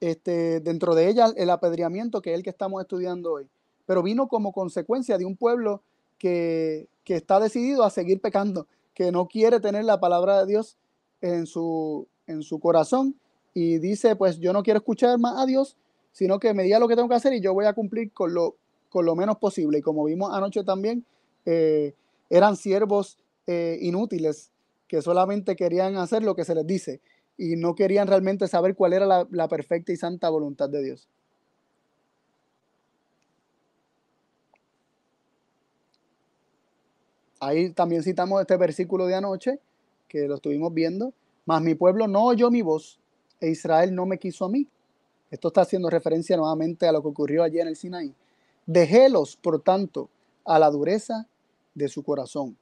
este, dentro de ellas el apedreamiento, que es el que estamos estudiando hoy pero vino como consecuencia de un pueblo que, está decidido a seguir pecando, que no quiere tener la palabra de Dios en su, en su corazón y dice, pues yo no quiero escuchar más a Dios, sino que me diga lo que tengo que hacer y yo voy a cumplir con lo, con lo menos posible. Y como vimos anoche también, eh, eran siervos eh, inútiles que solamente querían hacer lo que se les dice y no querían realmente saber cuál era la perfecta y santa voluntad de Dios. Ahí también citamos este versículo de anoche, que lo estuvimos viendo. Mas mi pueblo no oyó mi voz e Israel no me quiso a mí. Esto está haciendo referencia nuevamente a lo que ocurrió allí en el Sinaí. Dejélos, por tanto, a la dureza de su corazón.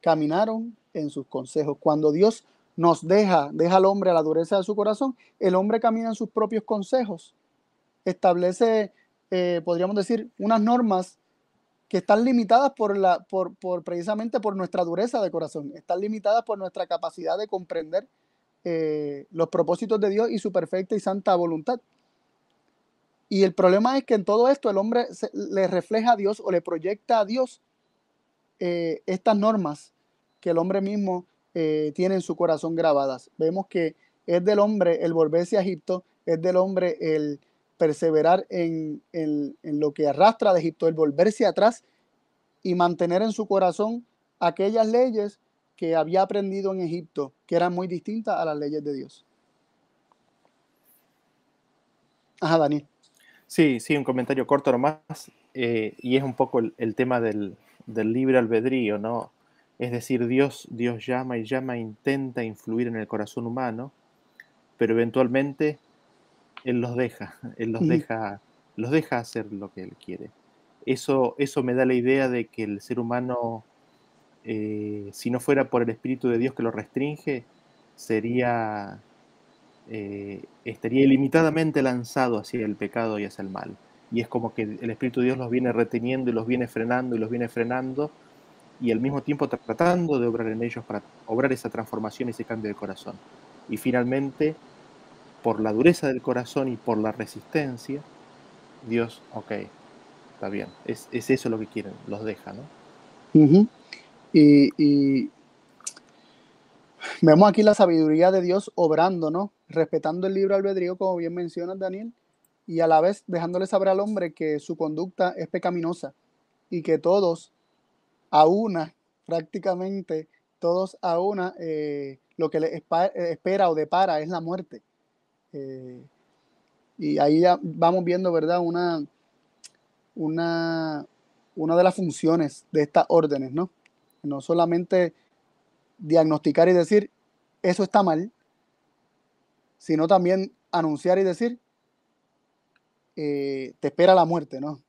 Caminaron en sus consejos. Cuando Dios nos deja, deja al hombre a la dureza de su corazón, el hombre camina en sus propios consejos. Establece, eh, podríamos decir, unas normas que están limitadas por la, por, precisamente por nuestra dureza de corazón, están limitadas por nuestra capacidad de comprender eh, los propósitos de Dios y su perfecta y santa voluntad. Y el problema es que en todo esto el hombre le refleja a Dios o le proyecta a Dios eh, estas normas que el hombre mismo eh, tiene en su corazón grabadas. Vemos que es del hombre el volverse a Egipto, es del hombre el perseverar en, lo que arrastra de Egipto, el volverse atrás y mantener en su corazón aquellas leyes que había aprendido en Egipto, que eran muy distintas a las leyes de Dios. Ajá, Daniel. Sí, sí, un comentario corto nomás, eh, y es un poco el, tema del, del, libre albedrío, ¿no? Es decir, Dios, Dios llama y llama, intenta influir en el corazón humano, pero eventualmente él los deja, Él los, deja, los deja hacer lo que Él quiere. Eso, eso me da la idea de que el ser humano, eh, si no fuera por el Espíritu de Dios que lo restringe, sería, eh, estaría ilimitadamente lanzado hacia el pecado y hacia el mal. Y es como que el Espíritu de Dios los viene reteniendo y los viene frenando y los viene frenando y al mismo tiempo tratando de obrar en ellos para obrar esa transformación ese cambio de corazón. Y finalmente por la dureza del corazón y por la resistencia, Dios, ok, está bien, es, eso lo que quieren, los deja, ¿no? y, vemos aquí la sabiduría de Dios obrando, ¿no? Respetando el libro albedrío, como bien mencionas, Daniel, y a la vez dejándole saber al hombre que su conducta es pecaminosa y que todos, a una, prácticamente todos a una, eh, lo que le espera o depara es la muerte. Eh, y ahí ya vamos viendo, ¿verdad? Una, una, una de las funciones de estas órdenes, ¿no? No solamente diagnosticar y decir, eso está mal, sino también anunciar y decir, eh, te espera la muerte, ¿no?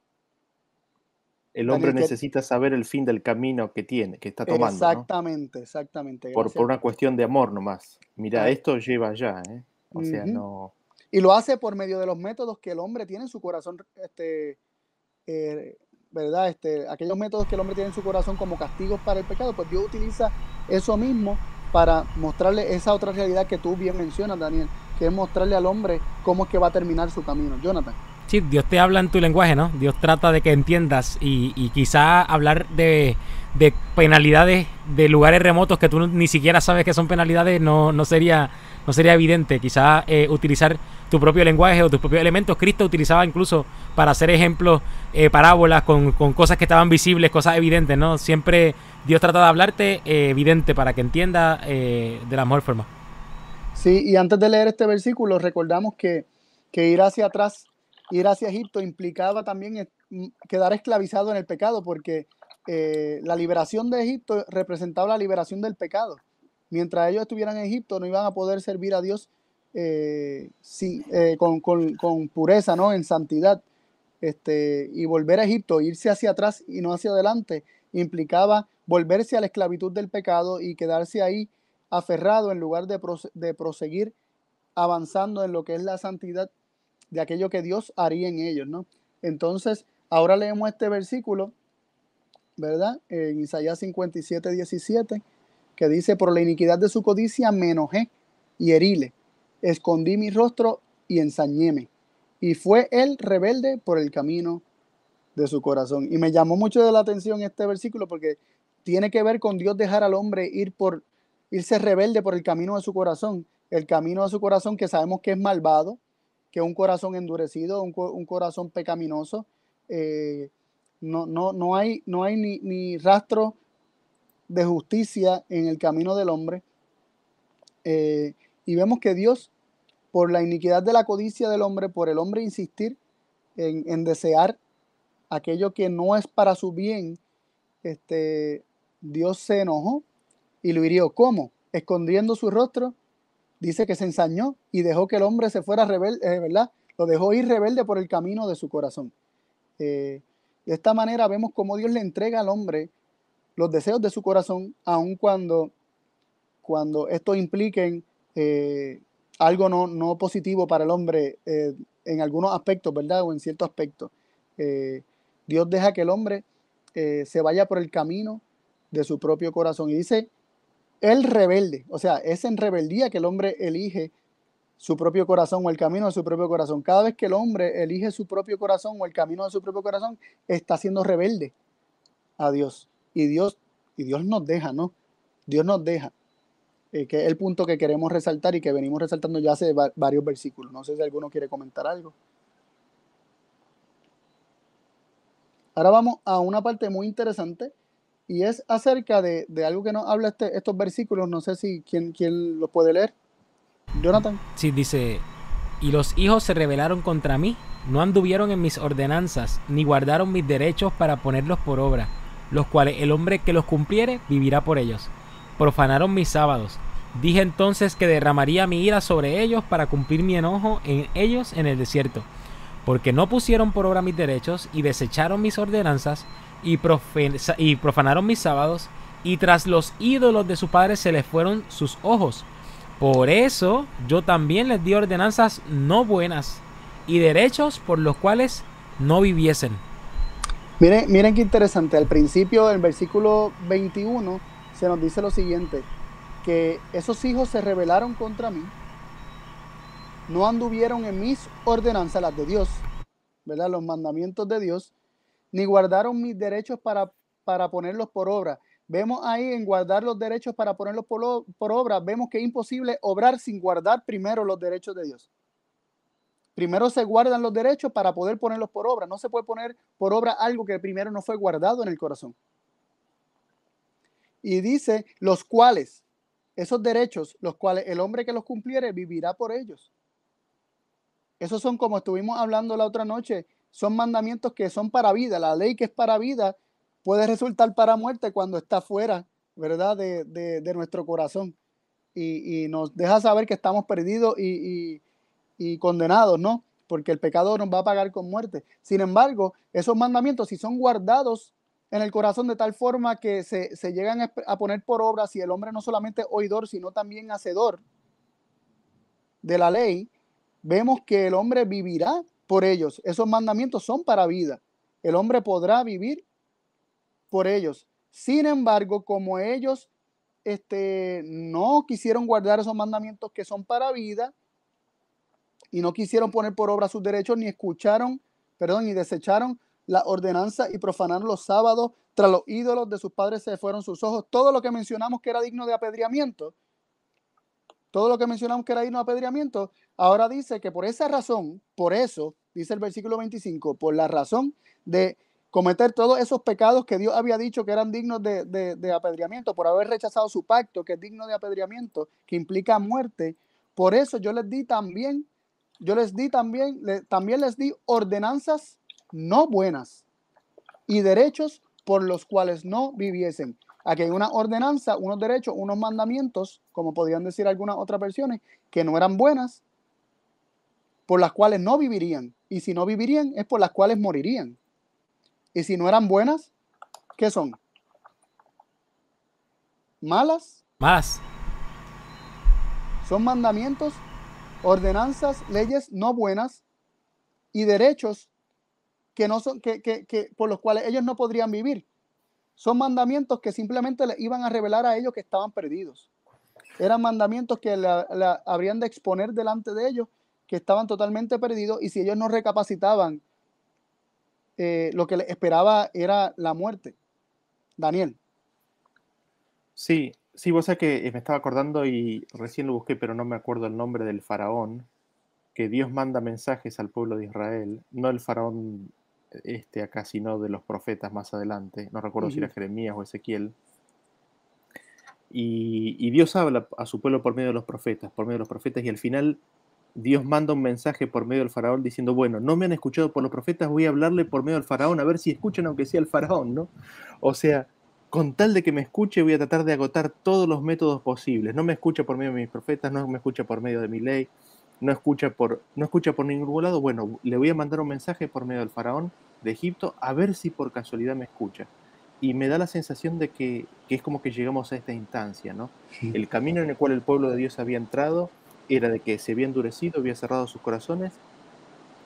El hombre necesita saber el fin del camino que tiene, que está tomando. Exactamente, exactamente. Por, por, una cuestión de amor nomás. Mira, esto lleva allá, ¿eh? O sea, no. Y lo hace por medio de los métodos que el hombre tiene en su corazón, este, eh, ¿verdad? Este, aquellos métodos que el hombre tiene en su corazón como castigos para el pecado, pues Dios utiliza eso mismo para mostrarle esa otra realidad que tú bien mencionas, Daniel, que es mostrarle al hombre cómo es que va a terminar su camino. Jonathan. Sí, Dios te habla en tu lenguaje, ¿no? Dios trata de que entiendas y, y quizá hablar de, de penalidades de lugares remotos que tú ni siquiera sabes que son penalidades no, no sería no sería evidente quizá eh, utilizar tu propio lenguaje o tus propios elementos. Cristo utilizaba incluso para hacer ejemplos, eh, parábolas con, cosas que estaban visibles, cosas evidentes, ¿no? Siempre Dios trata de hablarte eh, evidente para que entienda de la mejor forma. Sí, y antes de leer este versículo, recordamos que, que ir hacia atrás, ir hacia Egipto implicaba también quedar esclavizado en el pecado, porque la liberación de Egipto representaba la liberación del pecado mientras ellos estuvieran en Egipto, no iban a poder servir a Dios eh, eh, con, pureza, ¿no? En santidad. este, y volver a Egipto, irse hacia atrás y no hacia adelante, implicaba volverse a la esclavitud del pecado y quedarse ahí aferrado en lugar de, proseguir avanzando en lo que es la santidad de aquello que Dios haría en ellos, ¿no? Entonces, ahora leemos este versículo, ¿verdad? En Isaías 57, 17, que dice, por la iniquidad de su codicia me enojé y heríle, escondí mi rostro y ensañéme. Y fue él rebelde por el camino de su corazón. Y me llamó mucho de la atención este versículo porque tiene que ver con Dios dejar al hombre ir por, irse rebelde por el camino de su corazón. El camino de su corazón que sabemos que es malvado, que un corazón endurecido, un, un corazón pecaminoso. Eh, no, no, no, hay, no hay ni, ni, rastro de justicia en el camino del hombre. Eh, y vemos que Dios por la iniquidad de la codicia del hombre, por el hombre insistir en, desear aquello que no es para su bien, este, Dios se enojó y lo hirió. ¿Cómo? Escondiendo su rostro, dice que se ensañó y dejó que el hombre se fuera rebelde, eh, ¿verdad? Lo dejó ir rebelde por el camino de su corazón. Eh, de esta manera vemos cómo Dios le entrega al hombre los deseos de su corazón, aun cuando, cuando esto impliquen eh, algo no, positivo para el hombre eh, en algunos aspectos, ¿verdad? O en ciertos aspectos. Eh, Dios deja que el hombre se vaya por el camino de su propio corazón. Y dice, el rebelde, o sea, es en rebeldía que el hombre elige su propio corazón o el camino de su propio corazón. Cada vez que el hombre elige su propio corazón o el camino de su propio corazón, está siendo rebelde a Dios. Y Dios, y Dios nos deja, ¿no? Dios nos deja. Eh, que es el punto que queremos resaltar y que venimos resaltando ya hace varios versículos. No sé si alguno quiere comentar algo. Ahora vamos a una parte muy interesante y es acerca de, algo que nos habla este, estos versículos. No sé si quién, quién lo puede leer. Jonathan. Sí, dice, y los hijos se rebelaron contra mí, no anduvieron en mis ordenanzas, ni guardaron mis derechos para ponerlos por obra, los cuales el hombre que los cumpliere vivirá por ellos profanaron mis sábados. Dije entonces que derramaría mi ira sobre ellos para cumplir mi enojo en ellos en el desierto, porque no pusieron por obra mis derechos y desecharon mis ordenanzas y, y profanaron mis sábados, y tras los ídolos de su padre se les fueron sus ojos. Por eso yo también les di ordenanzas no buenas y derechos por los cuales no viviesen. Miren, miren qué interesante. Al principio del versículo 21 se nos dice lo siguiente, que esos hijos se rebelaron contra mí, no anduvieron en mis ordenanzas, las de Dios, ¿verdad? Los mandamientos de Dios, ni guardaron mis derechos para, para ponerlos por obra. Vemos ahí en guardar los derechos para ponerlos por, por obra, vemos que es imposible obrar sin guardar primero los derechos de Dios. Primero se guardan los derechos para poder ponerlos por obra. No se puede poner por obra algo que primero no fue guardado en el corazón y dice los cuales, esos derechos, los cuales el hombre que los cumpliere vivirá por ellos. Esos son como estuvimos hablando la otra noche, son mandamientos que son para vida. La ley que es para vida puede resultar para muerte cuando está fuera, ¿verdad? De, nuestro corazón. Y, nos deja saber que estamos perdidos y condenados, ¿no? Porque el pecado nos va a pagar con muerte. Sin embargo, esos mandamientos, si son guardados en el corazón de tal forma que se, llegan a poner por obra si el hombre no solamente oidor, sino también hacedor de la ley, vemos que el hombre vivirá por ellos. Esos mandamientos son para vida. El hombre podrá vivir por ellos. Sin embargo, como ellos este, no quisieron guardar esos mandamientos que son para vida y no quisieron poner por obra sus derechos, ni escucharon, perdón, ni desecharon la ordenanza y profanaron los sábados, tras los ídolos de sus padres se fueron sus ojos. Todo lo que mencionamos que era digno de apedreamiento, todo lo que mencionamos que era digno de apedreamiento, ahora dice que por esa razón, por eso, dice el versículo 25, por la razón de cometer todos esos pecados que Dios había dicho que eran dignos de, de, apedreamiento, por haber rechazado su pacto, que es digno de apedreamiento, que implica muerte, por eso yo les di también, yo les di también, también les di ordenanzas no buenas y derechos por los cuales no viviesen. Aquí hay una ordenanza, unos derechos, unos mandamientos, como podrían decir algunas otras versiones, que no eran buenas, por las cuales no vivirían. Y si no vivirían, es por las cuales morirían. Y si no eran buenas, ¿qué son? ¿Malas? Malas. Son mandamientos, ordenanzas, leyes no buenas y derechos que no son, que, que, que, por los cuales ellos no podrían vivir. Son mandamientos que simplemente le iban a revelar a ellos que estaban perdidos. Eran mandamientos que la, la, habrían de exponer delante de ellos que estaban totalmente perdidos y si ellos no recapacitaban, eh, lo que les esperaba era la muerte. Daniel. Sí, sí, vos sabés que me estaba acordando y recién lo busqué, pero no me acuerdo el nombre del faraón, que Dios manda mensajes al pueblo de Israel, no el faraón este acá, sino de los profetas más adelante, no recuerdo uh -huh. si era Jeremías o Ezequiel, y, y, Dios habla a su pueblo por medio de los profetas, por medio de los profetas, y al final Dios manda un mensaje por medio del faraón diciendo, bueno, no me han escuchado por los profetas, voy a hablarle por medio del faraón, a ver si escuchan aunque sea el faraón, ¿no? O sea, con tal de que me escuche voy a tratar de agotar todos los métodos posibles. No me escucha por medio de mis profetas, no me escucha por medio de mi ley, no escucha por, no escucha por ningún lado. Bueno, le voy a mandar un mensaje por medio del faraón de Egipto a ver si por casualidad me escucha. Y me da la sensación de que, que es como que llegamos a esta instancia, ¿no? El camino en el cual el pueblo de Dios había entrado era de que se había endurecido, había cerrado sus corazones,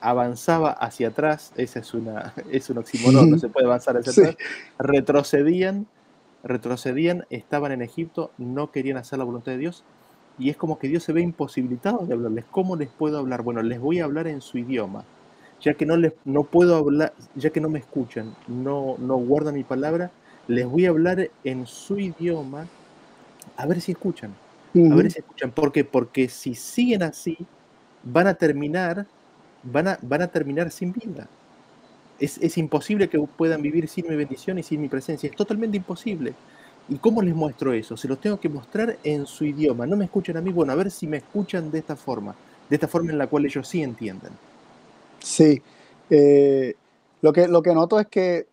avanzaba hacia atrás, esa es una es un oxímoron, no se puede avanzar hacia sí. atrás, retrocedían, retrocedían, estaban en Egipto, no querían hacer la voluntad de Dios, y es como que Dios se ve imposibilitado de hablarles. ¿Cómo les puedo hablar? Bueno, les voy a hablar en su idioma, ya que no les no puedo hablar, ya que no me escuchan, no, no guardan mi palabra, les voy a hablar en su idioma, a ver si escuchan. A ver si escuchan. ¿Por qué? Porque si siguen así, van a terminar, van a, van a terminar sin vida. Es, es, imposible que puedan vivir sin mi bendición y sin mi presencia. Es totalmente imposible. ¿Y cómo les muestro eso? Se los tengo que mostrar en su idioma. No me escuchan a mí, bueno, a ver si me escuchan de esta forma, de esta forma en la cual ellos sí entienden. Sí. Eh, lo, que, lo que noto es que,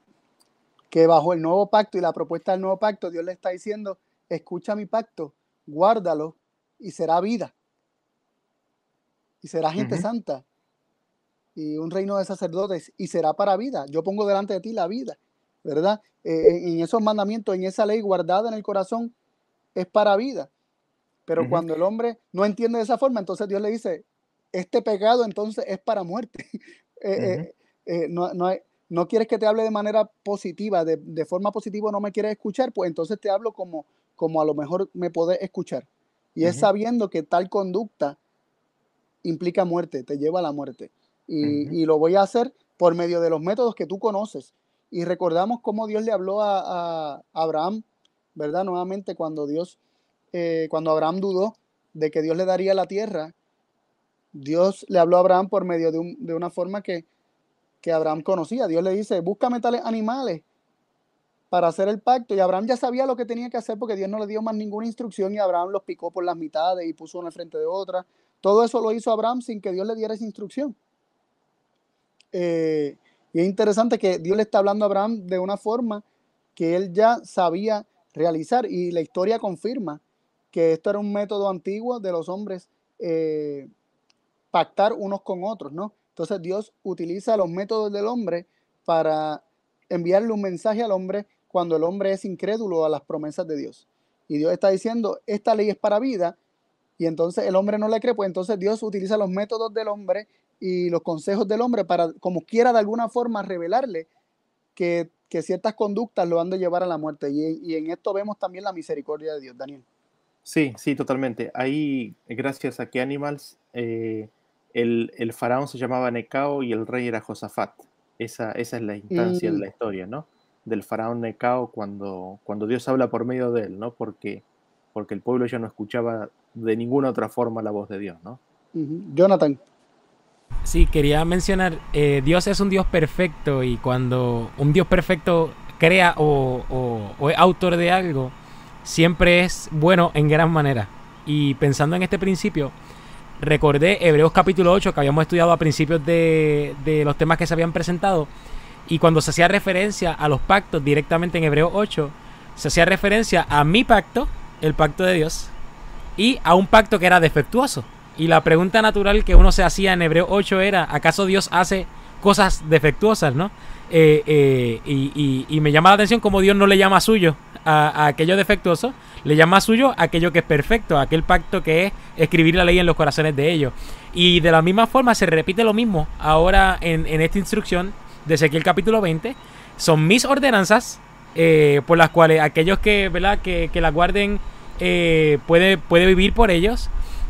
que bajo el nuevo pacto y la propuesta del nuevo pacto, Dios le está diciendo, escucha mi pacto guárdalo y será vida. Y será gente uh -huh. santa. Y un reino de sacerdotes y será para vida. Yo pongo delante de ti la vida, ¿verdad? Eh, en esos mandamientos, en esa ley guardada en el corazón, es para vida. Pero uh -huh. cuando el hombre no entiende de esa forma, entonces Dios le dice, este pecado entonces es para muerte. eh, uh -huh. no, no, hay, no quieres que te hable de manera positiva, de, de, forma positiva no me quieres escuchar, pues entonces te hablo como, como a lo mejor me podés escuchar. Y uh -huh. es sabiendo que tal conducta implica muerte, te lleva a la muerte. Y, uh -huh. y, lo voy a hacer por medio de los métodos que tú conoces. Y recordamos cómo Dios le habló a, a Abraham, ¿verdad? Nuevamente cuando Dios, eh, cuando Abraham dudó de que Dios le daría la tierra, Dios le habló a Abraham por medio de, un, de una forma que, que Abraham conocía. Dios le dice, búscame tales animales para hacer el pacto. Y Abraham ya sabía lo que tenía que hacer porque Dios no le dio más ninguna instrucción y Abraham los picó por las mitades y puso una frente de otra. Todo eso lo hizo Abraham sin que Dios le diera esa instrucción. Eh, y es interesante que Dios le está hablando a Abraham de una forma que él ya sabía realizar y la historia confirma que esto era un método antiguo de los hombres eh, pactar unos con otros, ¿no? Entonces Dios utiliza los métodos del hombre para enviarle un mensaje al hombre cuando el hombre es incrédulo a las promesas de Dios. Y Dios está diciendo, esta ley es para vida, y entonces el hombre no le cree, pues entonces Dios utiliza los métodos del hombre y los consejos del hombre para, como quiera de alguna forma, revelarle que, que ciertas conductas lo han de llevar a la muerte. Y, y, en esto vemos también la misericordia de Dios, Daniel. Sí, sí, totalmente. Ahí, gracias a que Animals, eh, el, el, faraón se llamaba Necao y el rey era Josafat. Esa, esa es la instancia mm. de la historia, ¿no? Del faraón Necao cuando, cuando Dios habla por medio de él, ¿no? Porque, porque el pueblo ya no escuchaba de ninguna otra forma la voz de Dios, ¿no? Jonathan. Sí, quería mencionar, eh, Dios es un Dios perfecto y cuando un Dios perfecto crea o, es autor de algo, siempre es bueno en gran manera. Y pensando en este principio, recordé Hebreos capítulo 8 que habíamos estudiado a principios de, de los temas que se habían presentado. Y cuando se hacía referencia a los pactos directamente en Hebreos 8, se hacía referencia a mi pacto, el pacto de Dios, y a un pacto que era defectuoso, Y la pregunta natural que uno se hacía en Hebreo 8 era, ¿acaso Dios hace cosas defectuosas, no? Eh, eh, y, me llama la atención como Dios no le llama suyo a, aquello defectuoso, le llama suyo aquello que es perfecto, aquel pacto que es escribir la ley en los corazones de ellos. Y de la misma forma se repite lo mismo ahora en, esta instrucción de Ezequiel capítulo 20. Son mis ordenanzas eh, por las cuales aquellos que, ¿verdad? que, que la guarden puede, puede vivir por ellos.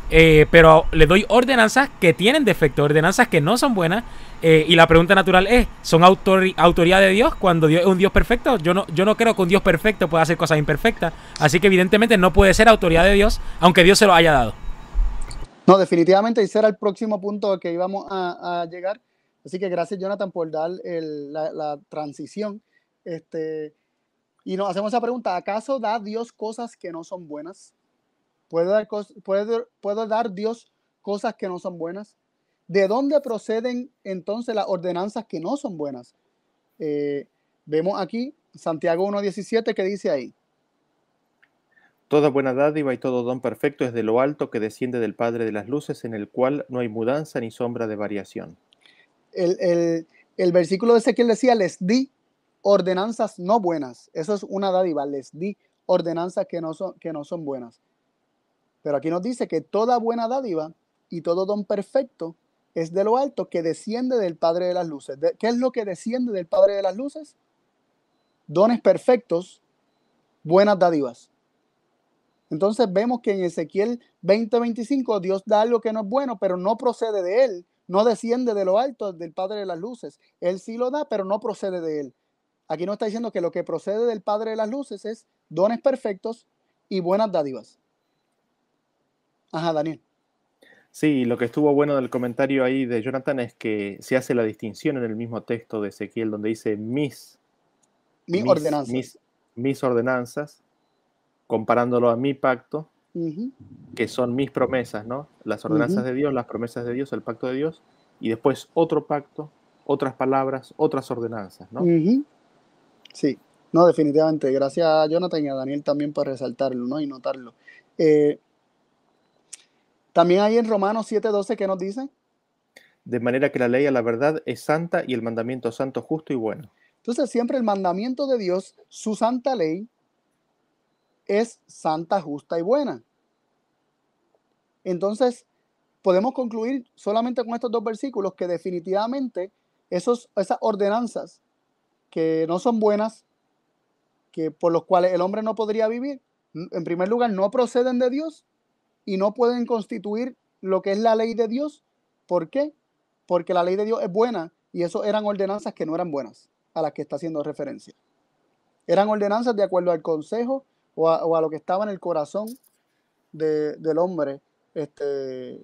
Pero le doy ordenanzas que tienen defecto, ordenanzas que no son buenas, eh, y la pregunta natural es, ¿son autoridad de Dios cuando Dios es un Dios perfecto? Yo no, yo no creo que un Dios perfecto pueda hacer cosas imperfectas. Así que evidentemente no puede ser autoridad de Dios, aunque Dios se lo haya dado. No, definitivamente ese era el próximo punto que íbamos a, llegar. Así que gracias Jonathan por dar la, transición. Este, y nos hacemos esa pregunta, ¿acaso da Dios cosas que no son buenas? ¿Puede dar, puede, ¿Puede dar Dios cosas que no son buenas? ¿De dónde proceden entonces las ordenanzas que no son buenas? Eh, vemos aquí Santiago 1.17 que dice ahí. Toda buena dádiva y todo don perfecto es de lo alto que desciende del Padre de las Luces, en el cual no hay mudanza ni sombra de variación. El, versículo de Ezequiel decía, les di ordenanzas no buenas. Eso es una dádiva, les di ordenanzas que no son, que no son buenas. Pero aquí nos dice que toda buena dádiva y todo don perfecto es de lo alto que desciende del Padre de las Luces. ¿Qué es lo que desciende del Padre de las Luces? Dones perfectos, buenas dádivas. Entonces vemos que en Ezequiel 20:25 Dios da algo que no es bueno, pero no procede de él, no desciende de lo alto del Padre de las Luces. Él sí lo da, pero no procede de él. Aquí nos está diciendo que lo que procede del Padre de las Luces es dones perfectos y buenas dádivas. Ajá, Daniel. Sí, lo que estuvo bueno del comentario ahí de Jonathan es que se hace la distinción en el mismo texto de Ezequiel donde dice mis, mis, ordenanzas. Mis, ordenanzas, comparándolo a mi pacto, que son mis promesas, ¿no? Las ordenanzas de Dios, las promesas de Dios, el pacto de Dios, y después otro pacto, otras palabras, otras ordenanzas, ¿no? Sí, no, definitivamente. Gracias a Jonathan y a Daniel también por resaltarlo, ¿no? Y notarlo. Eh, también hay en Romanos 7:12 que nos dice. De manera que la ley a la verdad es santa y el mandamiento santo, justo y bueno. Entonces siempre el mandamiento de Dios, su santa ley, es santa, justa y buena. Entonces, podemos concluir solamente con estos dos versículos que definitivamente esos, esas ordenanzas que no son buenas, que por los cuales el hombre no podría vivir, en primer lugar, no proceden de Dios y no pueden constituir lo que es la ley de Dios. ¿Por qué? Porque la ley de Dios es buena y eso eran ordenanzas que no eran buenas a las que está haciendo referencia. Eran ordenanzas de acuerdo al consejo o a, lo que estaba en el corazón del hombre este,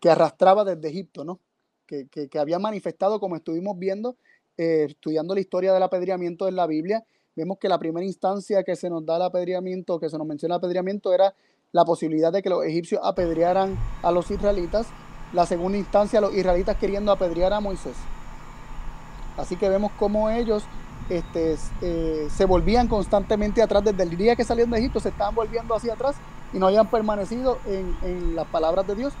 que arrastraba desde Egipto, ¿no? Que, había manifestado, como estuvimos viendo, eh, estudiando la historia del apedreamiento en la Biblia, vemos que la primera instancia que se nos da el apedreamiento, que se nos menciona el apedreamiento, era la posibilidad de que los egipcios apedrearan a los israelitas. La segunda instancia, los israelitas queriendo apedrear a Moisés. Así que vemos cómo ellos este, eh, se volvían constantemente atrás. Desde el día que salieron de Egipto, se estaban volviendo hacia atrás y no habían permanecido en, las palabras de Dios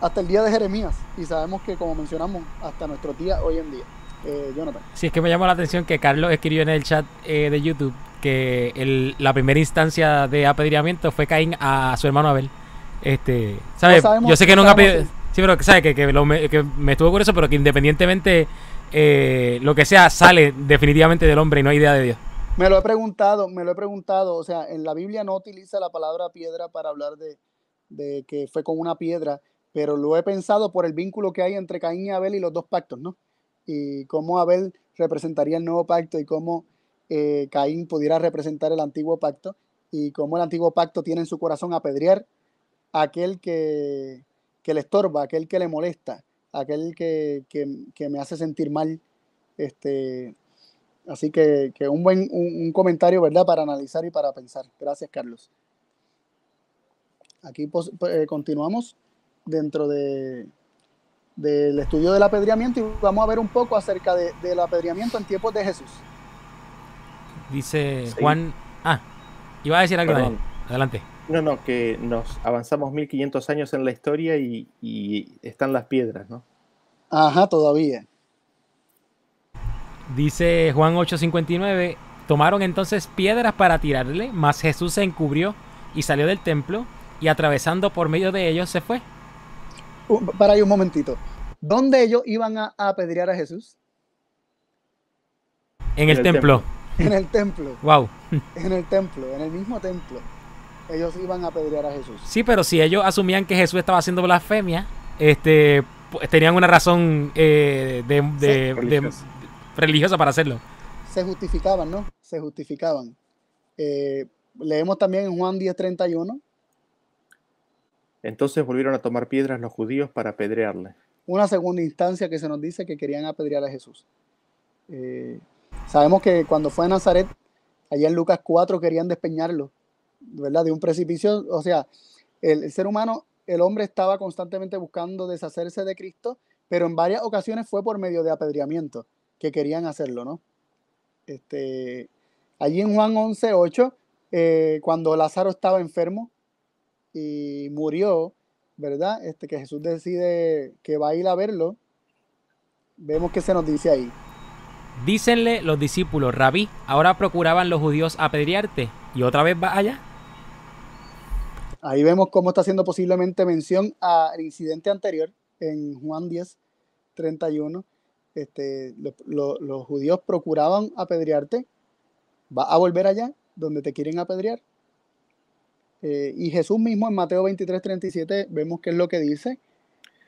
hasta el día de Jeremías. Y sabemos que, como mencionamos, hasta nuestro día hoy en día. Eh, Jonathan. Sí, es que me llamó la atención que Carlos escribió en el chat eh, de YouTube que el, la primera instancia de apedreamiento fue Caín a su hermano Abel. Este, ¿sabes? Yo sé que no Sí, pero ¿sabes? Que, que, me, que me estuvo curioso, pero que independientemente eh, lo que sea, sale definitivamente del hombre y no hay idea de Dios. Me lo he preguntado, me lo he preguntado. O sea, en la Biblia no utiliza la palabra piedra para hablar de, de que fue con una piedra, pero lo he pensado por el vínculo que hay entre Caín y Abel y los dos pactos, ¿no? Y cómo Abel representaría el nuevo pacto y cómo eh, Caín pudiera representar el antiguo pacto y como el antiguo pacto tiene en su corazón apedrear a aquel que, le estorba, aquel que le molesta, aquel que, me hace sentir mal. Este, así que, un buen un, comentario, ¿verdad? Para analizar y para pensar. Gracias, Carlos. Aquí eh, continuamos dentro de, del estudio del apedreamiento y vamos a ver un poco acerca del apedreamiento en tiempos de Jesús. Dice Juan. Ah, iba a decir algo. Adelante. No, no, que nos avanzamos 1500 años en la historia y, y están las piedras, ¿no? Ajá, todavía. Dice Juan 8:59, tomaron entonces piedras para tirarle, mas Jesús se encubrió y salió del templo y atravesando por medio de ellos se fue. Uh, para ahí un momentito. ¿Dónde ellos iban a, a apedrear a Jesús? En el, el templo. En el templo. Wow. En el templo, en el mismo templo. Ellos iban a apedrear a Jesús. Sí, pero si ellos asumían que Jesús estaba haciendo blasfemia, este, pues, tenían una razón eh, de, de- Sí, de- religiosa. religiosa para hacerlo. Se justificaban, ¿no? Se justificaban. Eh, leemos también en Juan 10:31, Entonces volvieron a tomar piedras los judíos para apedrearle. una segunda instancia que se nos dice que querían apedrear a Jesús. Eh, sabemos que cuando fue a Nazaret, allá en Lucas 4 querían despeñarlo, ¿verdad? De un precipicio. O sea, el, ser humano, el hombre estaba constantemente buscando deshacerse de Cristo, pero en varias ocasiones fue por medio de apedreamiento que querían hacerlo, ¿no? Este, allí en Juan 11, 8, eh, cuando Lázaro estaba enfermo y murió, ¿verdad? Este, que Jesús decide que va a ir a verlo, vemos que se nos dice ahí. Dícenle los discípulos, Rabí, ahora procuraban los judíos apedrearte y otra vez va allá. Ahí vemos cómo está haciendo posiblemente mención al incidente anterior en Juan 10, 31. Este, lo- lo- los judíos procuraban apedrearte. Va a volver allá donde te quieren apedrear. Eh, y Jesús mismo en Mateo 23, 37 vemos que es lo que dice,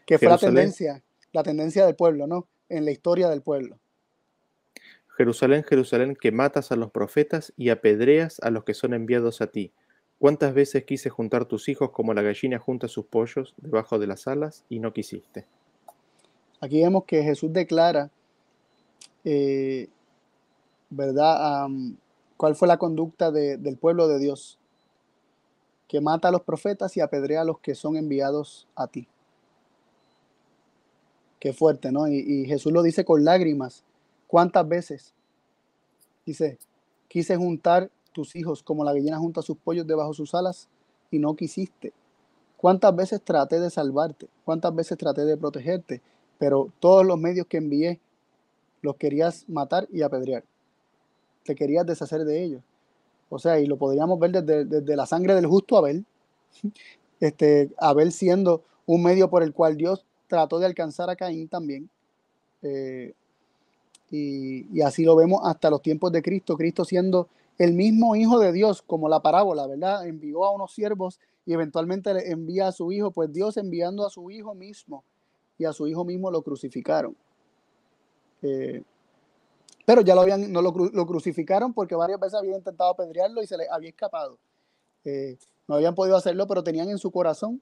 que fue la tendencia, la tendencia del pueblo, ¿no? En la historia del pueblo. Jerusalén, Jerusalén, que matas a los profetas y apedreas a los que son enviados a ti. ¿Cuántas veces quise juntar tus hijos como la gallina junta sus pollos debajo de las alas y no quisiste? Aquí vemos que Jesús declara, eh, ¿verdad? ¿Cuál fue la conducta de- del pueblo de Dios? Que mata a los profetas y apedrea a los que son enviados a ti. Qué fuerte, ¿no? Y Jesús lo dice con lágrimas. ¿Cuántas veces? Dice, quise juntar tus hijos como la gallina junta sus pollos debajo de sus alas y no quisiste. ¿Cuántas veces traté de salvarte? ¿Cuántas veces traté de protegerte? Pero todos los medios que envié los querías matar y apedrear. Te querías deshacer de ellos. O sea, y lo podríamos ver desde, desde la sangre del justo Abel. Este, Abel siendo un medio por el cual Dios trató de alcanzar a Caín también. Eh, y, así lo vemos hasta los tiempos de Cristo. Cristo siendo el mismo Hijo de Dios, como la parábola, ¿verdad? Envió a unos siervos y eventualmente le envía a su Hijo. Pues Dios enviando a su Hijo mismo y a su Hijo mismo lo crucificaron. Eh, pero ya lo habían, no lo, lo crucificaron porque varias veces habían intentado apedrearlo y se les había escapado. Eh, no habían podido hacerlo, pero tenían en su corazón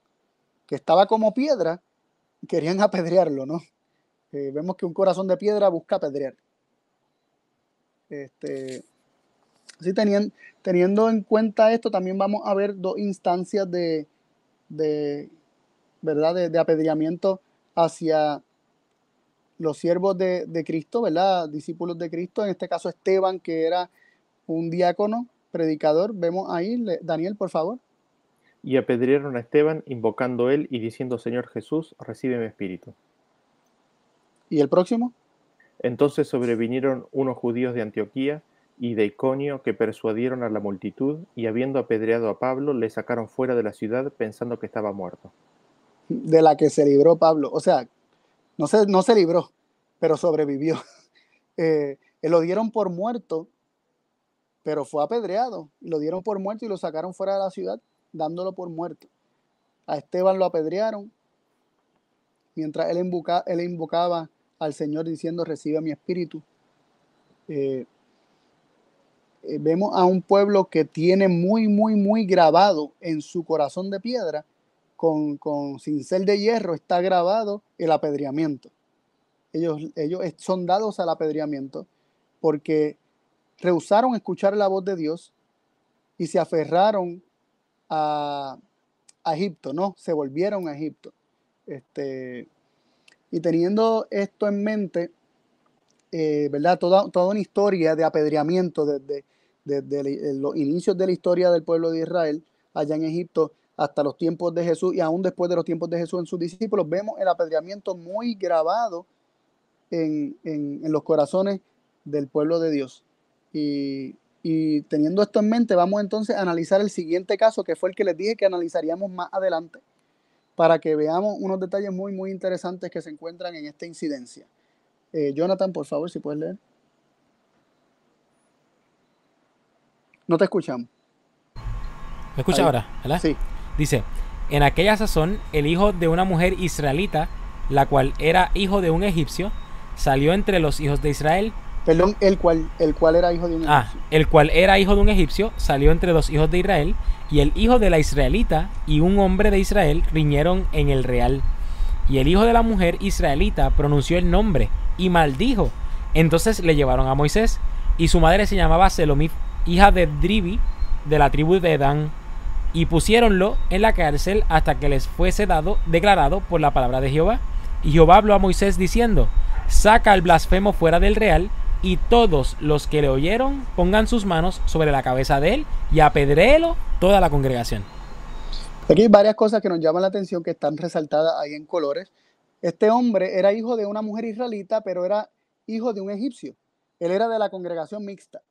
que estaba como piedra querían apedrearlo, ¿no? Eh, vemos que un corazón de piedra busca apedrear. Este, así teniendo, teniendo en cuenta esto, también vamos a ver dos instancias de, de ¿verdad? De, apedreamiento hacia los siervos de, de Cristo, ¿verdad? Discípulos de Cristo, en este caso Esteban, que era un diácono, predicador. Vemos ahí, Daniel, por favor. Y apedrearon a Esteban, invocando él y diciendo, Señor Jesús, recibe mi espíritu. ¿Y el próximo? Entonces sobrevinieron unos judíos de Antioquía y de Iconio que persuadieron a la multitud y habiendo apedreado a Pablo, le sacaron fuera de la ciudad pensando que estaba muerto. De la que se libró Pablo. O sea, no se, no se libró, pero sobrevivió. Eh, eh, lo dieron por muerto, pero fue apedreado. Lo dieron por muerto y lo sacaron fuera de la ciudad, dándolo por muerto. A Esteban lo apedrearon, mientras él, invoca- él invocaba al Señor diciendo, recibe mi espíritu. Eh, eh, vemos a un pueblo que tiene muy, muy, muy grabado en su corazón de piedra, con, con cincel de hierro, está grabado el apedreamiento. Ellos, ellos son dados al apedreamiento porque rehusaron escuchar la voz de Dios y se aferraron a, a Egipto, ¿no? Se volvieron a Egipto. Este, y teniendo esto en mente, eh, ¿verdad? Toda, toda una historia de apedreamiento desde, desde los inicios de la historia del pueblo de Israel allá en Egipto hasta los tiempos de Jesús y aún después de los tiempos de Jesús en sus discípulos, vemos el apedreamiento muy grabado en, los corazones del pueblo de Dios. Y, teniendo esto en mente, vamos entonces a analizar el siguiente caso, que fue el que les dije que analizaríamos más adelante, para que veamos unos detalles muy, muy interesantes que se encuentran en esta incidencia. Eh, Jonathan, por favor, si puedes leer. No te escuchamos. ¿Me escucha ahora? ¿verdad? Sí. Dice, en aquella sazón, el hijo de una mujer israelita, la cual era hijo de un egipcio, salió entre los hijos de Israel. Perdón, el cual, el cual era hijo de un ah, egipcio. Ah, el cual era hijo de un egipcio, salió entre los hijos de Israel, y el hijo de la israelita y un hombre de Israel riñeron en el real. Y el hijo de la mujer israelita pronunció el nombre y maldijo. Entonces le llevaron a Moisés, y su madre se llamaba Selomith, hija de Dribi, de la tribu de Dan y pusiéronlo en la cárcel hasta que les fuese dado, declarado por la palabra de Jehová. Y Jehová habló a Moisés diciendo, saca al blasfemo fuera del real, y todos los que le oyeron pongan sus manos sobre la cabeza de él y apedréelo toda la congregación. Aquí hay varias cosas que nos llaman la atención que están resaltadas ahí en colores. Este hombre era hijo de una mujer israelita, pero era hijo de un egipcio. Él era de la congregación mixta.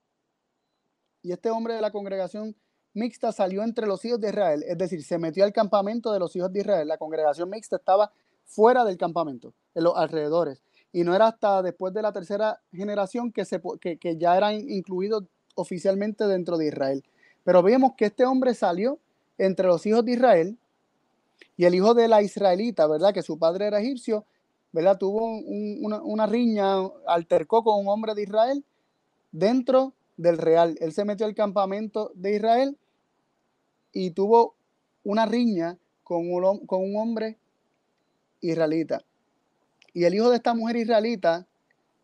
Y este hombre de la congregación mixta salió entre los hijos de Israel, es decir, se metió al campamento de los hijos de Israel. La congregación mixta estaba fuera del campamento, en los alrededores. Y no era hasta después de la tercera generación que, se, que, ya eran incluidos oficialmente dentro de Israel. Pero vemos que este hombre salió entre los hijos de Israel y el hijo de la israelita, ¿verdad? Que su padre era egipcio, ¿verdad? Tuvo una, una, riña, altercó con un hombre de Israel dentro del real. Él se metió al campamento de Israel y tuvo una riña con un, con un hombre israelita. Y el hijo de esta mujer israelita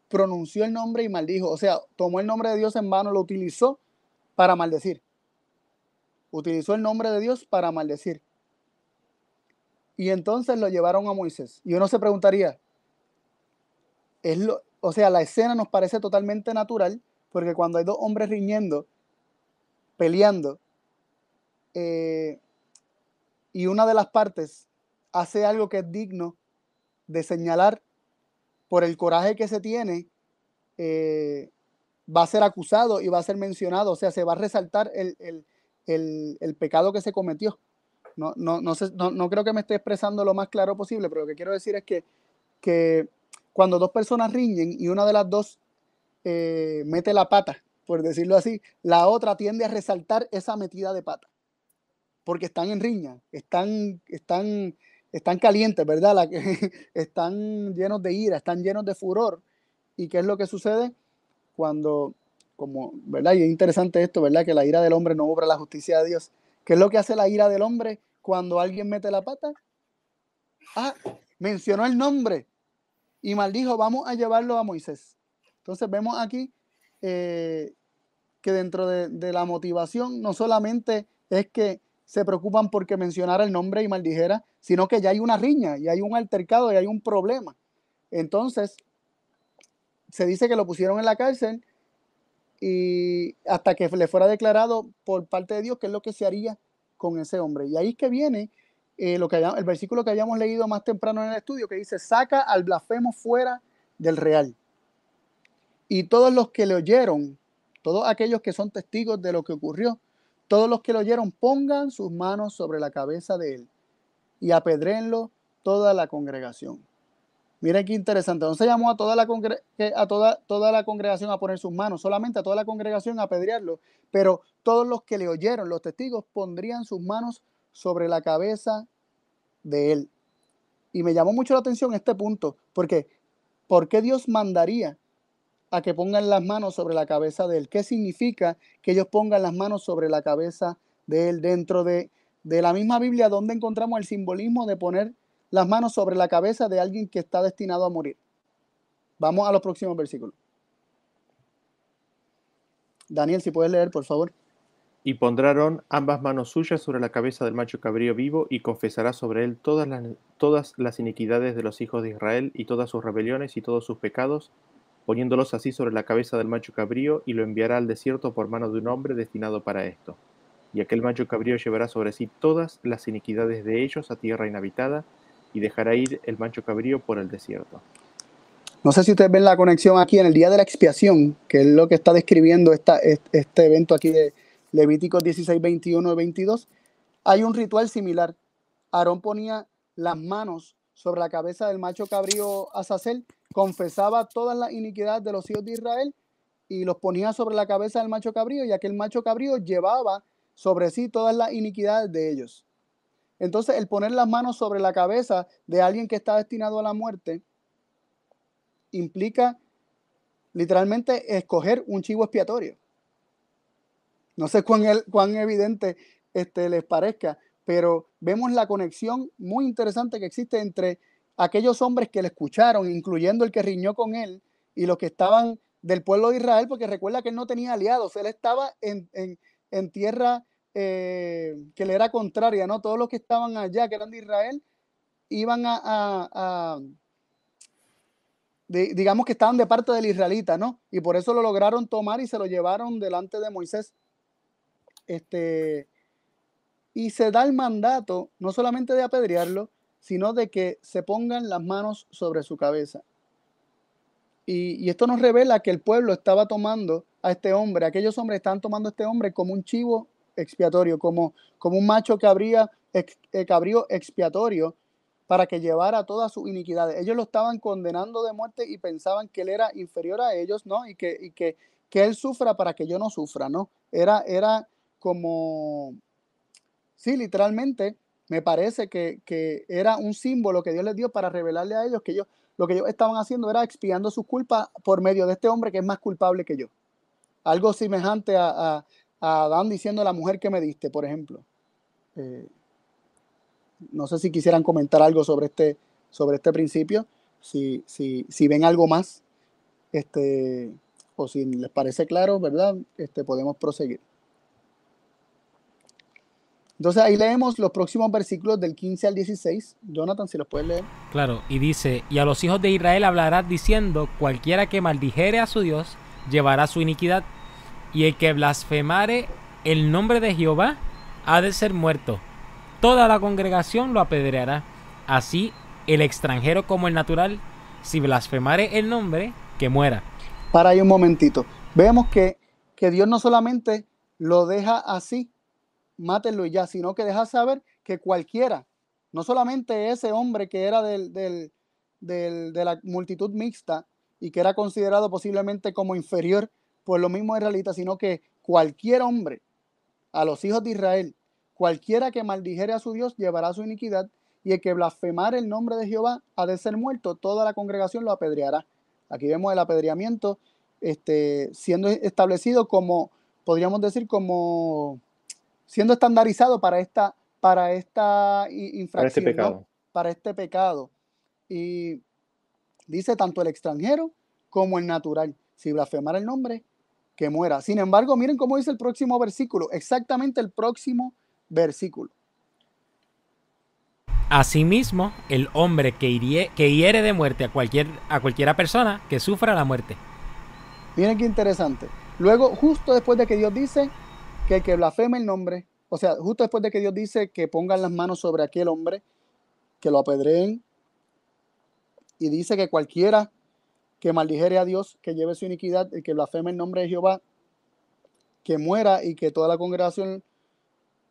pronunció el nombre y maldijo. O sea, tomó el nombre de Dios en vano, lo utilizó para maldecir. Utilizó el nombre de Dios para maldecir. Y entonces lo llevaron a Moisés. Y uno se preguntaría, es lo, o sea, la escena nos parece totalmente natural, porque cuando hay dos hombres riñendo, peleando, eh, y una de las partes hace algo que es digno de señalar por el coraje que se tiene, eh, va a ser acusado y va a ser mencionado, o sea, se va a resaltar el, pecado que se cometió. No, no, no, no, creo que me esté expresando lo más claro posible, pero lo que quiero decir es que, que cuando dos personas riñen y una de las dos eh, mete la pata, por decirlo así, la otra tiende a resaltar esa metida de pata porque están en riña, están, están, están calientes, ¿verdad? La, están llenos de ira, están llenos de furor. ¿Y qué es lo que sucede? Cuando, como, ¿verdad? Y es interesante esto, ¿verdad? Que la ira del hombre no obra la justicia de Dios. ¿Qué es lo que hace la ira del hombre cuando alguien mete la pata? Ah, mencionó el nombre y maldijo, vamos a llevarlo a Moisés. Entonces vemos aquí eh, que dentro de, de la motivación no solamente es que se preocupan porque mencionara el nombre y maldijera, sino que ya hay una riña y hay un altercado y hay un problema. Entonces, se dice que lo pusieron en la cárcel y hasta que le fuera declarado por parte de Dios qué es lo que se haría con ese hombre. Y ahí es que viene eh, lo que el versículo que habíamos leído más temprano en el estudio, que dice, saca al blasfemo fuera del real. Y todos los que le oyeron, todos aquellos que son testigos de lo que ocurrió, todos los que lo oyeron pongan sus manos sobre la cabeza de él y apedrenlo toda la congregación. Miren qué interesante. No se llamó a toda la, a toda, toda la congregación a poner sus manos, solamente a toda la congregación a apedrearlo, pero todos los que le oyeron, los testigos, pondrían sus manos sobre la cabeza de él. Y me llamó mucho la atención este punto, porque ¿por qué Dios mandaría a que pongan las manos sobre la cabeza de él. ¿Qué significa que ellos pongan las manos sobre la cabeza de él dentro de, de la misma Biblia donde encontramos el simbolismo de poner las manos sobre la cabeza de alguien que está destinado a morir? Vamos a los próximos versículos. Daniel, si puedes leer, por favor. Y pondrán ambas manos suyas sobre la cabeza del macho cabrío vivo y confesará sobre él todas las, todas las iniquidades de los hijos de Israel y todas sus rebeliones y todos sus pecados poniéndolos así sobre la cabeza del macho cabrío, y lo enviará al desierto por mano de un hombre destinado para esto. y aquel macho cabrío llevará sobre sí todas las iniquidades de ellos a tierra inhabitada, y dejará ir el macho cabrío por el desierto. No sé si ustedes ven la conexión aquí en el día de la expiación, que es lo que está describiendo esta, este evento aquí de Levíticos 16, 21 y 22. Hay un ritual similar. Aarón ponía las manos sobre la cabeza del macho cabrío Azazel, confesaba todas las iniquidades de los hijos de Israel y los ponía sobre la cabeza del macho cabrío y aquel macho cabrío llevaba sobre sí todas las iniquidades de ellos. Entonces, el poner las manos sobre la cabeza de alguien que está destinado a la muerte implica literalmente escoger un chivo expiatorio. No sé cuán, cuán evidente este, les parezca, pero vemos la conexión muy interesante que existe entre aquellos hombres que le escucharon, incluyendo el que riñó con él, y los que estaban del pueblo de Israel, porque recuerda que él no tenía aliados, él estaba en, tierra eh, que le era contraria, ¿no? Todos los que estaban allá, que eran de Israel, iban a, digamos que estaban de parte del israelita, ¿no? Y por eso lo lograron tomar y se lo llevaron delante de Moisés. Este, y se da el mandato no solamente de apedrearlo, sino de que se pongan las manos sobre su cabeza. Y, esto nos revela que el pueblo estaba tomando a este hombre, aquellos hombres estaban tomando a este hombre como un chivo expiatorio, como, como un macho que habría eh, cabrío expiatorio para que llevara todas sus iniquidades. Ellos lo estaban condenando de muerte y pensaban que él era inferior a ellos, ¿no? Y que, y que, que él sufra para que yo no sufra, ¿no? Era, era como, Sí, literalmente me parece que, era un símbolo que Dios les dio para revelarle a ellos que ellos, lo que ellos estaban haciendo era expiando sus culpas por medio de este hombre que es más culpable que yo. Algo semejante a, a, Adán diciendo la mujer que me diste, por ejemplo. Eh, no sé si quisieran comentar algo sobre este, sobre este principio, si, si, si ven algo más, este, o si les parece claro, ¿verdad? Este, podemos proseguir. Entonces ahí leemos los próximos versículos del 15 al 16. Jonathan, si los puedes leer. Claro, y dice, y a los hijos de Israel hablarás diciendo, cualquiera que maldijere a su Dios, llevará su iniquidad, y el que blasfemare el nombre de Jehová, ha de ser muerto. Toda la congregación lo apedreará. Así, el extranjero como el natural, si blasfemare el nombre, que muera. Para ahí un momentito. Vemos que, que Dios no solamente lo deja así, mátenlo y ya, sino que deja saber que cualquiera, no solamente ese hombre que era del, de la multitud mixta y que era considerado posiblemente como inferior por lo mismo israelitas, sino que cualquier hombre a los hijos de Israel, cualquiera que maldijere a su Dios llevará su iniquidad y el que blasfemare el nombre de Jehová ha de ser muerto, toda la congregación lo apedreará. Aquí vemos el apedreamiento este, siendo establecido como, podríamos decir, como siendo estandarizado para esta, para esta infracción, para este pecado. Para este pecado. Y dice tanto el extranjero como el natural. Si blasfemar el nombre, que muera. Sin embargo, miren cómo dice el próximo versículo, exactamente el próximo versículo. Asimismo, el hombre que, hiere, que hiere de muerte a, cualquier, a cualquiera persona que sufra la muerte. Miren qué interesante. Luego, justo después de que Dios dice, que el que blasfeme el nombre, o sea, justo después de que Dios dice que pongan las manos sobre aquel hombre, que lo apedreen, y dice que cualquiera que maldijere a Dios, que lleve su iniquidad, el que blasfeme el nombre de Jehová, que muera y que toda la congregación,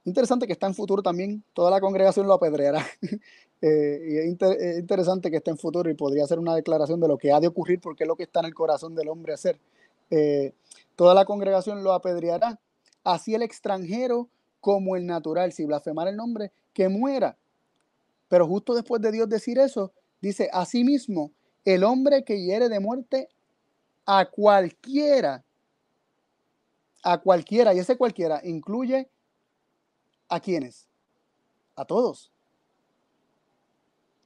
interesante que está en futuro también, toda la congregación lo apedreará. Eh, y es, interesante que esté en futuro y podría ser una declaración de lo que ha de ocurrir porque es lo que está en el corazón del hombre hacer. Eh, toda la congregación lo apedreará así el extranjero como el natural, si blasfemar el nombre, que muera. Pero justo después de Dios decir eso, dice, asimismo, el hombre que hiere de muerte a cualquiera, a cualquiera, y ese cualquiera incluye a quienes, a todos.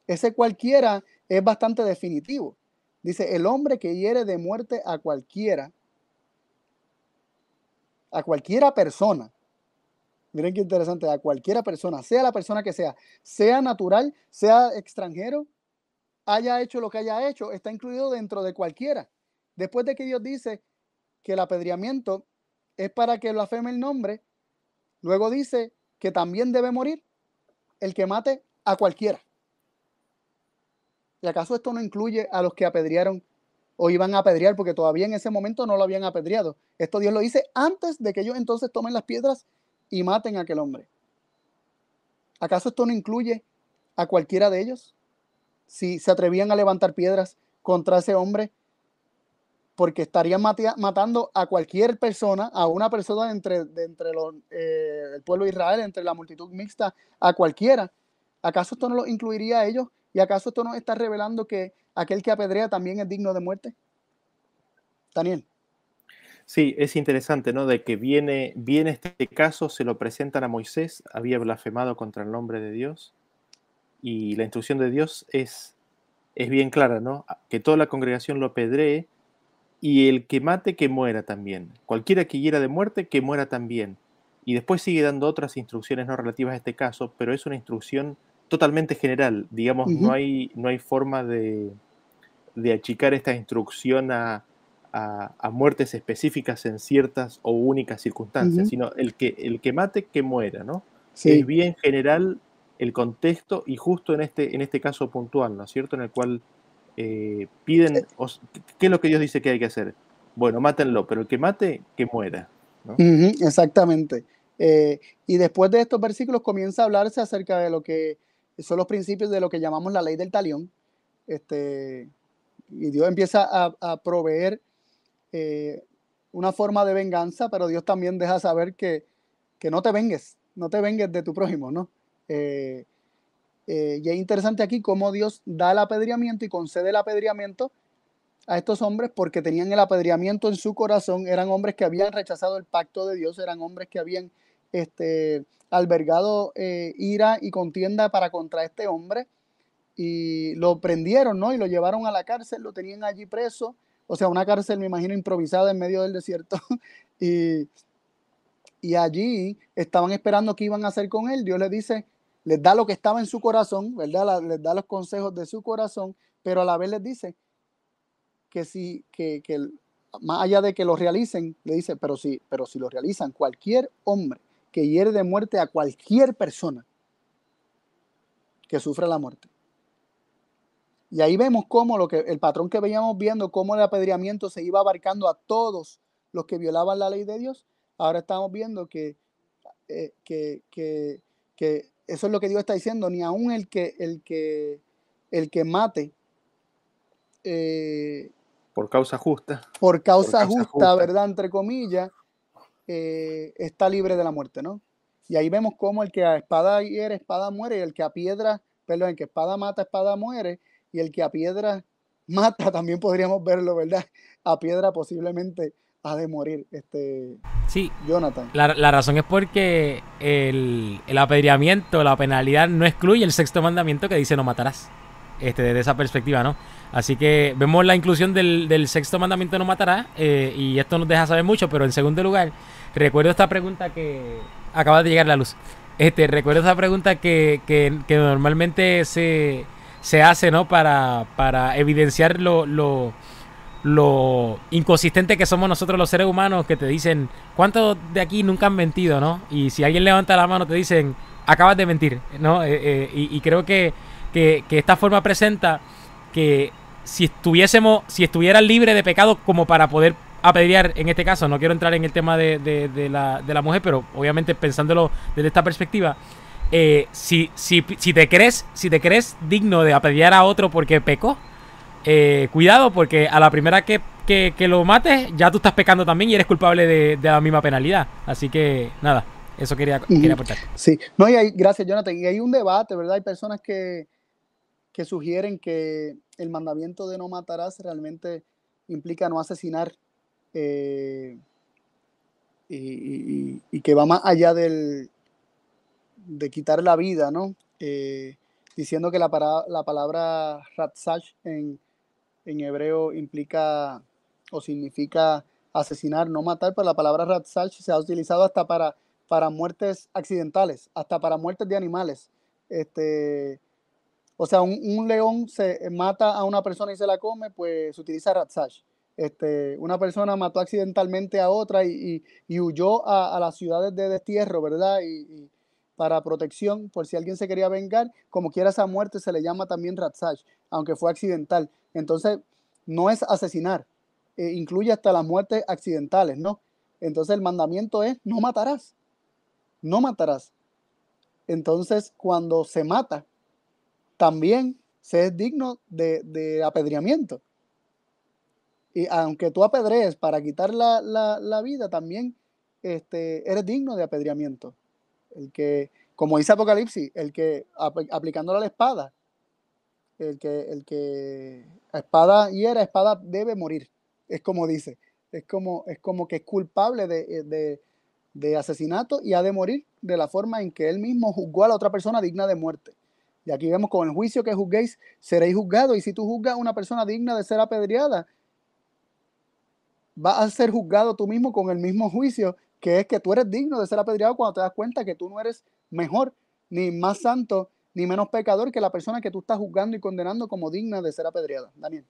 Ese cualquiera es bastante definitivo. Dice, el hombre que hiere de muerte a cualquiera, a cualquiera persona, miren qué interesante, a cualquiera persona, sea la persona que sea, sea natural, sea extranjero, haya hecho lo que haya hecho, está incluido dentro de cualquiera. Después de que Dios dice que el apedreamiento es para que blasfeme el nombre, Luego dice que también debe morir el que mate a cualquiera. ¿Y acaso esto no incluye a los que apedrearon o iban a apedrear porque todavía en ese momento no lo habían apedreado? Esto Dios lo dice antes de que ellos entonces tomen las piedras y maten a aquel hombre. ¿Acaso esto no incluye a cualquiera de ellos? Si se atrevían a levantar piedras contra ese hombre, porque estarían matando a cualquier persona, a una persona entre, de entre eh, el pueblo de Israel, entre la multitud mixta, a cualquiera. ¿Acaso esto no lo incluiría a ellos? ¿Y acaso esto no está revelando que aquel que apedrea también es digno de muerte? Daniel. Sí, es interesante, ¿no? De que viene, viene este caso, se lo presentan a Moisés, había blasfemado contra el nombre de Dios, y la instrucción de Dios es, es bien clara, ¿no? Que toda la congregación lo apedree, y el que mate, que muera también. Cualquiera que hiera de muerte, que muera también. Y después sigue dando otras instrucciones no relativas a este caso, pero es una instrucción totalmente general. Digamos, no, hay, no hay forma de, de achicar esta instrucción a, a, muertes específicas en ciertas o únicas circunstancias, sino el que, el que mate, que muera, ¿no? Es bien general el contexto y justo en este, en este caso puntual, ¿no es cierto? En el cual eh, piden, ¿qué es lo que Dios dice que hay que hacer? Bueno, mátenlo, pero el que mate, que muera. exactamente. Eh, y después de estos versículos comienza a hablarse acerca de lo que son los principios de lo que llamamos la ley del talión. Este, y Dios empieza a proveer eh, una forma de venganza, pero Dios también deja saber que, no te vengues, no te vengues de tu prójimo, ¿no? Eh, eh, y es interesante aquí cómo Dios da el apedreamiento y concede el apedreamiento a estos hombres porque tenían el apedreamiento en su corazón, eran hombres que habían rechazado el pacto de Dios, eran hombres que habían este, albergado ira y contienda para contra este hombre y lo prendieron, ¿no? Y lo llevaron a la cárcel, lo tenían allí preso o sea, una cárcel, me imagino, improvisada en medio del desierto. y, y allí estaban esperando qué iban a hacer con él. Dios les dice, les da lo que estaba en su corazón, ¿verdad? les da los consejos de su corazón, pero a la vez les dice que si, que, que más allá de que lo realicen, le dice, pero si, pero si lo realizan cualquier hombre que hiere de muerte a cualquier persona que sufra la muerte, y ahí vemos cómo lo que el patrón que veíamos viendo, cómo el apedreamiento se iba abarcando a todos los que violaban la ley de Dios. Ahora estamos viendo que, eh, que, que, que, eso es lo que Dios está diciendo, ni aún el que, el que, el que mate. Eh, por causa justa. Por causa, justa, ¿verdad? Entre comillas, eh, está libre de la muerte, ¿no? Y ahí vemos cómo el que a espada hiere, espada muere, y el que a piedra, perdón, el que espada mata, espada muere, y el que a piedra mata, también podríamos verlo, ¿verdad? A piedra posiblemente ha de morir, este sí, Jonathan. La, razón es porque el, el, apedreamiento, la penalidad no excluye el sexto mandamiento que dice no matarás. Este, desde esa perspectiva, ¿no? Así que vemos la inclusión del, sexto mandamiento no matarás eh, y esto nos deja saber mucho, pero en segundo lugar, recuerdo esta pregunta que acaba de llegar la luz. Este, recuerdo esta pregunta que, que, que normalmente se se hace, ¿no? Para, para evidenciar lo, lo, lo, inconsistente que somos nosotros los seres humanos, que te dicen, ¿cuántos de aquí nunca han mentido, ¿no? Y si alguien levanta la mano, te dicen, acabas de mentir, ¿no? Eh, eh, y, creo que, que, esta forma presenta que si estuviésemos, si estuvieran libres de pecado como para poder apedrear en este caso, no quiero entrar en el tema de, de, la, de la mujer, pero obviamente pensándolo desde esta perspectiva, eh, si, si, si, te crees, si te crees digno de apedrear a otro porque pecó, eh, cuidado porque a la primera que, lo mates, ya tú estás pecando también y eres culpable de, la misma penalidad. Así que nada, eso quería, quería aportar. Sí, no, y hay, gracias Jonathan. Y hay un debate, ¿verdad? Hay personas que, que sugieren que el mandamiento de no matarás realmente implica no asesinar eh, y, que va más allá del, de quitar la vida, ¿no? Eh, diciendo que la, la palabra ratzach en, en, hebreo implica o significa asesinar, no matar, pero la palabra ratzach se ha utilizado hasta para, para muertes accidentales, hasta para muertes de animales. Este, o sea, un, león se mata a una persona y se la come, pues se utiliza ratzach. Este, una persona mató accidentalmente a otra y, huyó a, las ciudades de destierro, ¿verdad? Y, para protección, por si alguien se quería vengar, como quiera esa muerte se le llama también Ratzach, aunque fue accidental. Entonces, no es asesinar, eh, incluye hasta las muertes accidentales, ¿no? Entonces el mandamiento es, no matarás, no matarás. Entonces, cuando se mata, también se es digno de apedreamiento. Y aunque tú apedrees para quitar la, vida, también este, eres digno de apedreamiento. El que, como dice Apocalipsis, el que aplicándole a la espada, el que, el que espada hiera, espada debe morir. Es como dice. Es como, es como que es culpable de, de asesinato y ha de morir de la forma en que él mismo juzgó a la otra persona digna de muerte. Y aquí vemos con el juicio que juzguéis, seréis juzgados. Y si tú juzgas a una persona digna de ser apedreada, vas a ser juzgado tú mismo con el mismo juicio, que es que tú eres digno de ser apedreado cuando te das cuenta que tú no eres mejor, ni más santo, ni menos pecador que la persona que tú estás juzgando y condenando como digna de ser apedreada. Daniel.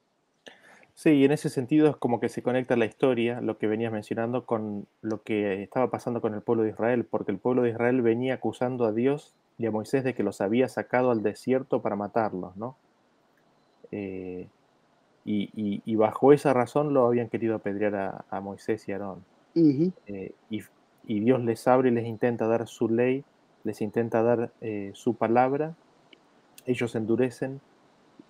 Sí, y en ese sentido es como que se conecta la historia, lo que venías mencionando, con lo que estaba pasando con el pueblo de Israel, porque el pueblo de Israel venía acusando a Dios y a Moisés de que los había sacado al desierto para matarlos, ¿no? Eh, y, bajo esa razón lo habían querido apedrear a, Moisés y Aarón. Eh, y, Dios les abre y les intenta dar su ley, les intenta dar eh, su palabra, ellos endurecen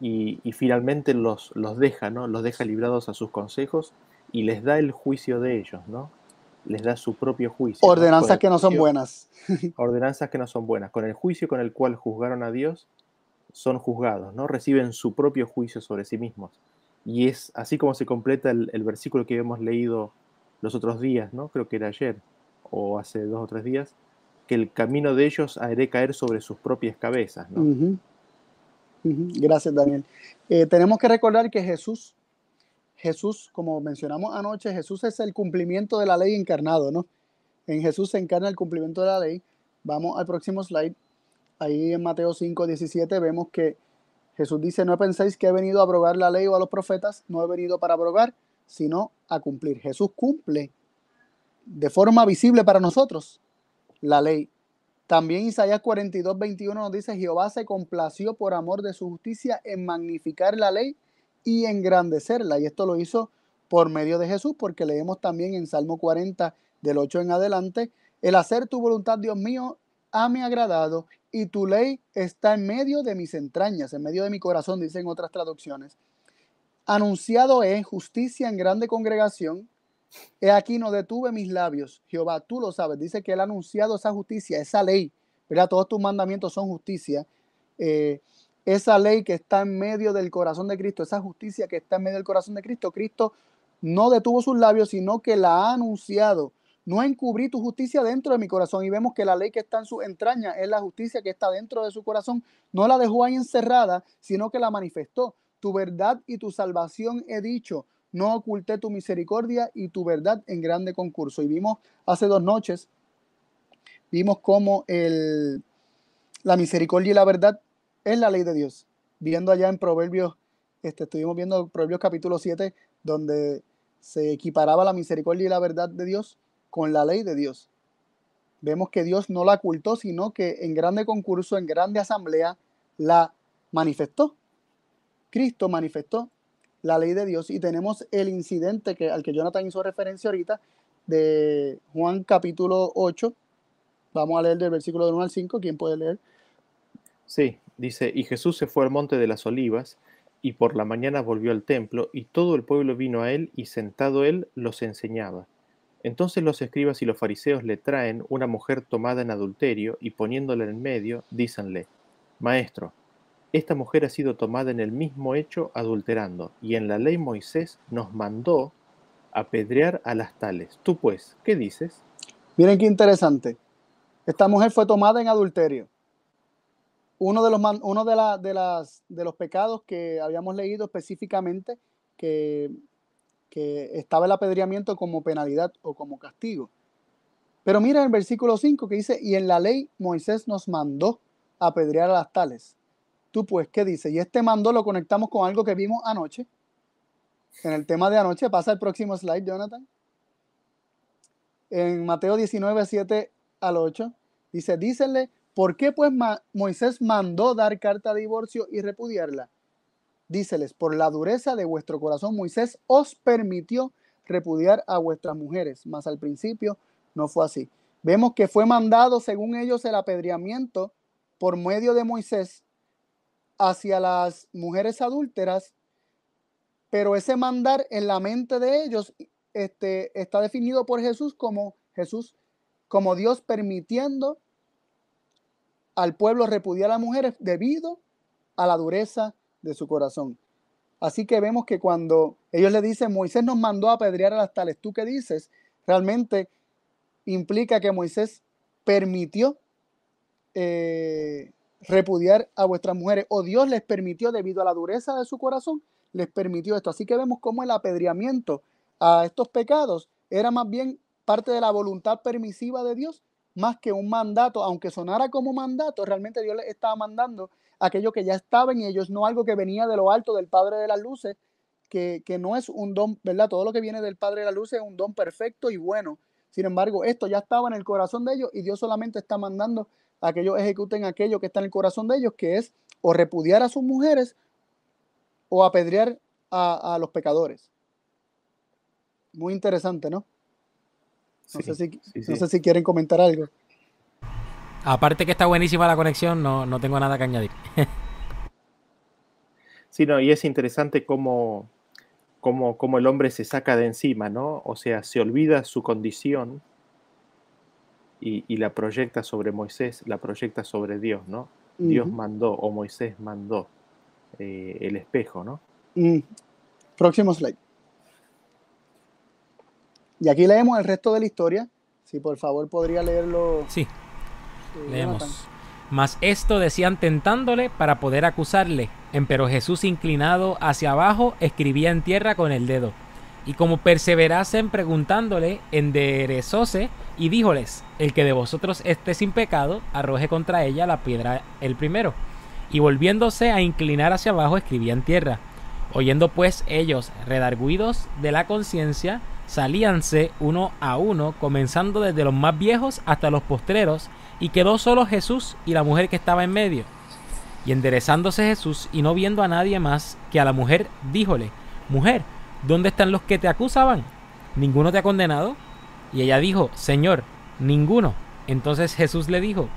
y, finalmente los, los deja, ¿no? Los deja librados a sus consejos y les da el juicio de ellos, ¿no? Les da su propio juicio. Ordenanzas que no son buenas. ordenanzas que no son buenas. Con el juicio con el cual juzgaron a Dios, son juzgados, ¿no? Reciben su propio juicio sobre sí mismos. Y es así como se completa el, versículo que hemos leído los otros días, ¿no? Creo que era ayer o hace dos o tres días, que el camino de ellos ha de caer sobre sus propias cabezas, Gracias, Daniel. Eh, tenemos que recordar que Jesús, Jesús, como mencionamos anoche, Jesús es el cumplimiento de la ley encarnado, ¿no? En Jesús se encarna el cumplimiento de la ley. Vamos al próximo slide. Ahí en Mateo 5, 17 vemos que Jesús dice, no penséis que he venido a abrogar la ley o a los profetas, no he venido para abrogar, sino a cumplir. Jesús cumple de forma visible para nosotros la ley. También Isaías 42, 21 nos dice, Jehová se complació por amor de su justicia en magnificar la ley y engrandecerla. Y esto lo hizo por medio de Jesús, porque leemos también en Salmo 40, del 8 en adelante, el hacer tu voluntad, Dios mío, mi agradado y tu ley está en medio de mis entrañas, en medio de mi corazón, dicen otras traducciones. Anunciado es justicia en grande congregación. He aquí no detuve mis labios. Jehová, tú lo sabes. Dice que él ha anunciado esa justicia, esa ley. ¿verdad? Todos tus mandamientos son justicia. Eh, esa ley que está en medio del corazón de Cristo, esa justicia que está en medio del corazón de Cristo, Cristo no detuvo sus labios, sino que la ha anunciado no encubrí tu justicia dentro de mi corazón. Y vemos que la ley que está en su entraña es la justicia que está dentro de su corazón. No la dejó ahí encerrada, sino que la manifestó. Tu verdad y tu salvación he dicho. No oculté tu misericordia y tu verdad en grande concurso. Y vimos hace dos noches, vimos cómo el, la misericordia y la verdad es la ley de Dios. Viendo allá en Proverbios, este, estuvimos viendo Proverbios capítulo 7, donde se equiparaba la misericordia y la verdad de Dios con la ley de Dios. Vemos que Dios no la ocultó, sino que en grande concurso, en grande asamblea, la manifestó. Cristo manifestó la ley de Dios y tenemos el incidente que, al que Jonathan hizo referencia ahorita de Juan capítulo 8. Vamos a leer del versículo de 1 al 5. ¿Quién puede leer? Sí, dice, y Jesús se fue al monte de las olivas y por la mañana volvió al templo y todo el pueblo vino a él y sentado él los enseñaba. Entonces los escribas y los fariseos le traen una mujer tomada en adulterio y poniéndola en medio, dícenle, Maestro, esta mujer ha sido tomada en el mismo hecho adulterando, y en la ley Moisés nos mandó apedrear a las tales. Tú pues, ¿qué dices? Miren qué interesante. Esta mujer fue tomada en adulterio. Uno de los, uno de, de, las, de los pecados que habíamos leído específicamente que que estaba el apedreamiento como penalidad o como castigo. Pero mira el versículo 5 que dice, y en la ley Moisés nos mandó apedrear a las tales. Tú pues, ¿qué dice? Y este mando lo conectamos con algo que vimos anoche, en el tema de anoche. Pasa el próximo slide, Jonathan. En Mateo 19, 7 al 8, dice, dícenle, ¿por qué pues Moisés mandó dar carta de divorcio y repudiarla? Díceles, por la dureza de vuestro corazón, Moisés os permitió repudiar a vuestras mujeres, mas al principio no fue así. Vemos que fue mandado, según ellos, el apedreamiento por medio de Moisés hacia las mujeres adúlteras, pero ese mandar en la mente de ellos este, está definido por Jesús como Jesús, como Dios permitiendo al pueblo repudiar a las mujeres debido a la dureza de su corazón. Así que vemos que cuando ellos le dicen, Moisés nos mandó a apedrear a las tales, ¿tú qué dices? Realmente implica que Moisés permitió eh, repudiar a vuestras mujeres o Dios les permitió debido a la dureza de su corazón, les permitió esto. Así que vemos cómo el apedreamiento a estos pecados era más bien parte de la voluntad permisiva de Dios, más que un mandato, aunque sonara como mandato, realmente Dios les estaba mandando aquello que ya estaba en ellos, no algo que venía de lo alto del Padre de las Luces, que, que no es un don, ¿verdad? Todo lo que viene del Padre de las Luces es un don perfecto y bueno. Sin embargo, esto ya estaba en el corazón de ellos y Dios solamente está mandando a que ellos ejecuten aquello que está en el corazón de ellos, que es o repudiar a sus mujeres o apedrear a, a los pecadores. Muy interesante, ¿no? No, sé, si, no sé si quieren comentar algo. Aparte que está buenísima la conexión, no, no tengo nada que añadir. sí, no, y es interesante cómo, cómo, cómo, el hombre se saca de encima, ¿no? O sea, se olvida su condición y, y la proyecta sobre Moisés, la proyecta sobre Dios, ¿no? Dios mandó o Moisés mandó eh, el espejo, ¿no? Mm. Próximo slide. Y aquí leemos el resto de la historia. Si por favor podría leerlo. Sí. Eh, leemos. Mas esto decían tentándole para poder acusarle. Pero Jesús inclinado hacia abajo escribía en tierra con el dedo. Y como perseverasen preguntándole, enderezóse y díjoles, el que de vosotros esté sin pecado, arroje contra ella la piedra el primero. Y volviéndose a inclinar hacia abajo, escribía en tierra. Oyendo pues ellos, redarguidos de la conciencia, salíanse uno a uno, comenzando desde los más viejos hasta los postreros, y quedó solo Jesús y la mujer que estaba en medio. Y enderezándose Jesús y no viendo a nadie más que a la mujer, díjole, Mujer, ¿dónde están los que te acusaban? ¿Ninguno te ha condenado? Y ella dijo, Señor, ninguno. Entonces Jesús le dijo,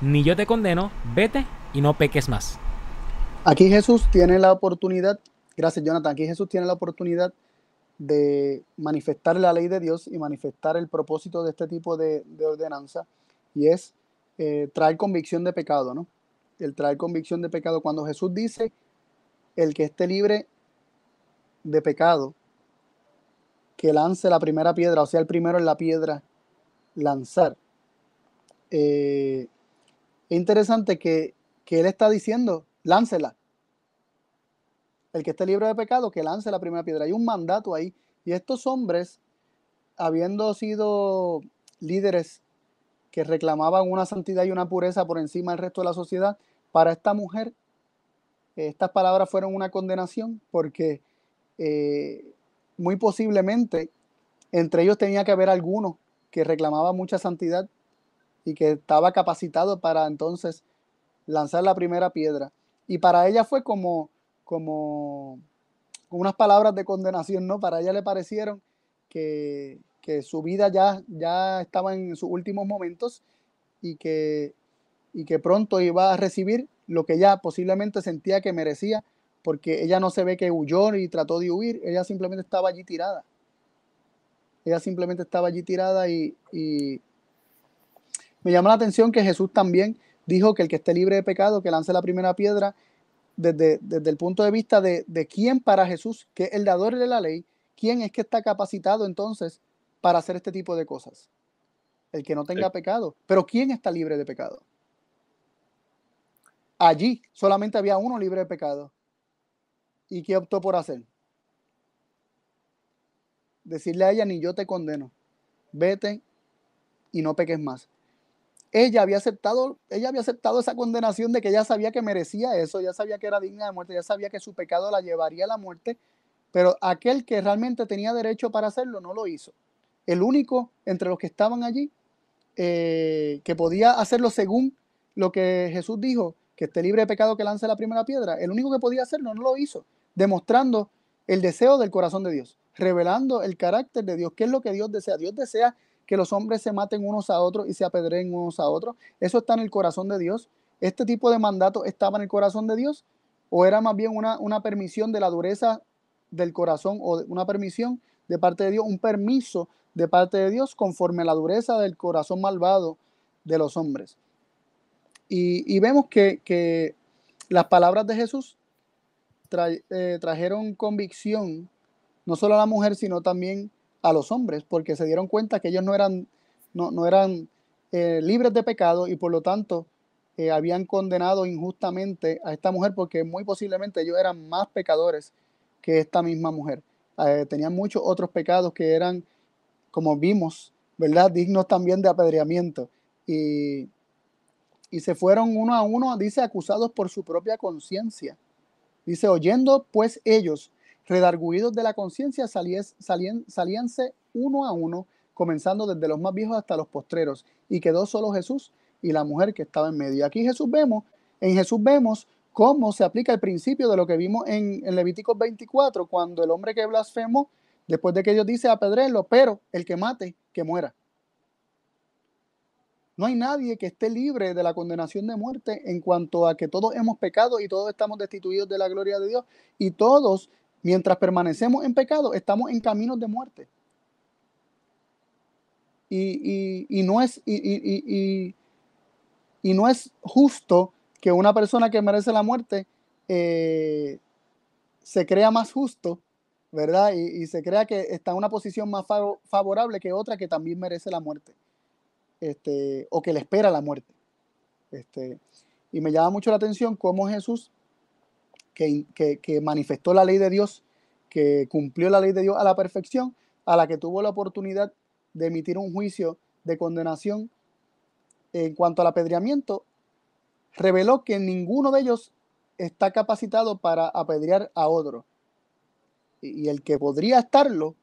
Ni yo te condeno, vete y no peques más. Aquí Jesús tiene la oportunidad, gracias Jonathan, aquí Jesús tiene la oportunidad de manifestar la ley de Dios y manifestar el propósito de este tipo de, ordenanza y es eh, traer convicción de pecado, ¿no? El traer convicción de pecado. Cuando Jesús dice, el que esté libre de pecado, que lance la primera piedra, o sea, el primero en la piedra lanzar. Eh, es interesante que, que él está diciendo, láncela el que esté libre de pecado, que lance la primera piedra. Hay un mandato ahí. Y estos hombres, habiendo sido líderes que reclamaban una santidad y una pureza por encima del resto de la sociedad, para esta mujer, estas palabras fueron una condenación porque eh, muy posiblemente entre ellos tenía que haber alguno que reclamaba mucha santidad y que estaba capacitado para entonces lanzar la primera piedra. Y para ella fue como como unas palabras de condenación, ¿no? Para ella le parecieron que, su vida ya, ya estaba en sus últimos momentos y que, y que pronto iba a recibir lo que ella posiblemente sentía que merecía, porque ella no se ve que huyó y trató de huir, ella simplemente estaba allí tirada. Ella simplemente estaba allí tirada y, y me llama la atención que Jesús también dijo que el que esté libre de pecado, que lance la primera piedra, desde, el punto de vista de, quién para Jesús, que es el dador de la ley, quién es que está capacitado entonces para hacer este tipo de cosas. El que no tenga pecado. Pero ¿quién está libre de pecado? Allí solamente había uno libre de pecado. ¿Y qué optó por hacer? Decirle a ella, ni yo te condeno. Vete y no peques más ella había aceptado, ella había aceptado esa condenación de que ella sabía que merecía eso, ella sabía que era digna de muerte, ella sabía que su pecado la llevaría a la muerte, pero aquel que realmente tenía derecho para hacerlo no lo hizo. El único entre los que estaban allí eh, que podía hacerlo según lo que Jesús dijo, que esté libre de pecado que lance la primera piedra, el único que podía hacerlo no lo hizo, demostrando el deseo del corazón de Dios, revelando el carácter de Dios, qué es lo que Dios desea. Dios desea que los hombres se maten unos a otros y se apedreen unos a otros. Eso está en el corazón de Dios. Este tipo de mandato estaba en el corazón de Dios o era más bien una, una permisión de la dureza del corazón o una permisión de parte de Dios, un permiso de parte de Dios conforme a la dureza del corazón malvado de los hombres. Y, vemos que, las palabras de Jesús eh, trajeron convicción no solo a la mujer, sino también a los hombres, porque se dieron cuenta que ellos no eran, no, eran eh, libres de pecado y por lo tanto eh, habían condenado injustamente a esta mujer porque muy posiblemente ellos eran más pecadores que esta misma mujer. tenían muchos otros pecados que eran, como vimos, ¿verdad? Dignos también de apedreamiento. Y, y se fueron uno a uno, dice, acusados por su propia conciencia. Dice, oyendo pues ellos, redarguidos de la conciencia, salían, salíanse uno a uno, comenzando desde los más viejos hasta los postreros, y quedó solo Jesús y la mujer que estaba en medio. Aquí Jesús vemos, en Jesús vemos cómo se aplica el principio de lo que vimos en, en Levíticos 24, cuando el hombre que blasfemó, después de que Dios dice apedrelo, pero el que mate, que muera. No hay nadie que esté libre de la condenación de muerte en cuanto a que todos hemos pecado y todos estamos destituidos de la gloria de Dios y todos, mientras permanecemos en pecado, estamos en caminos de muerte. Y, no, es, y, no es justo que una persona que merece la muerte eh, se crea más justo, ¿verdad? Y, se crea que está en una posición más favorable que otra que también merece la muerte este, o que le espera la muerte. Este, y me llama mucho la atención cómo Jesús, que, que, manifestó la ley de Dios, que cumplió la ley de Dios a la perfección, a la que tuvo la oportunidad de emitir un juicio de condenación en cuanto al apedreamiento, reveló que ninguno de ellos está capacitado para apedrear a otro. Y el que podría estarlo,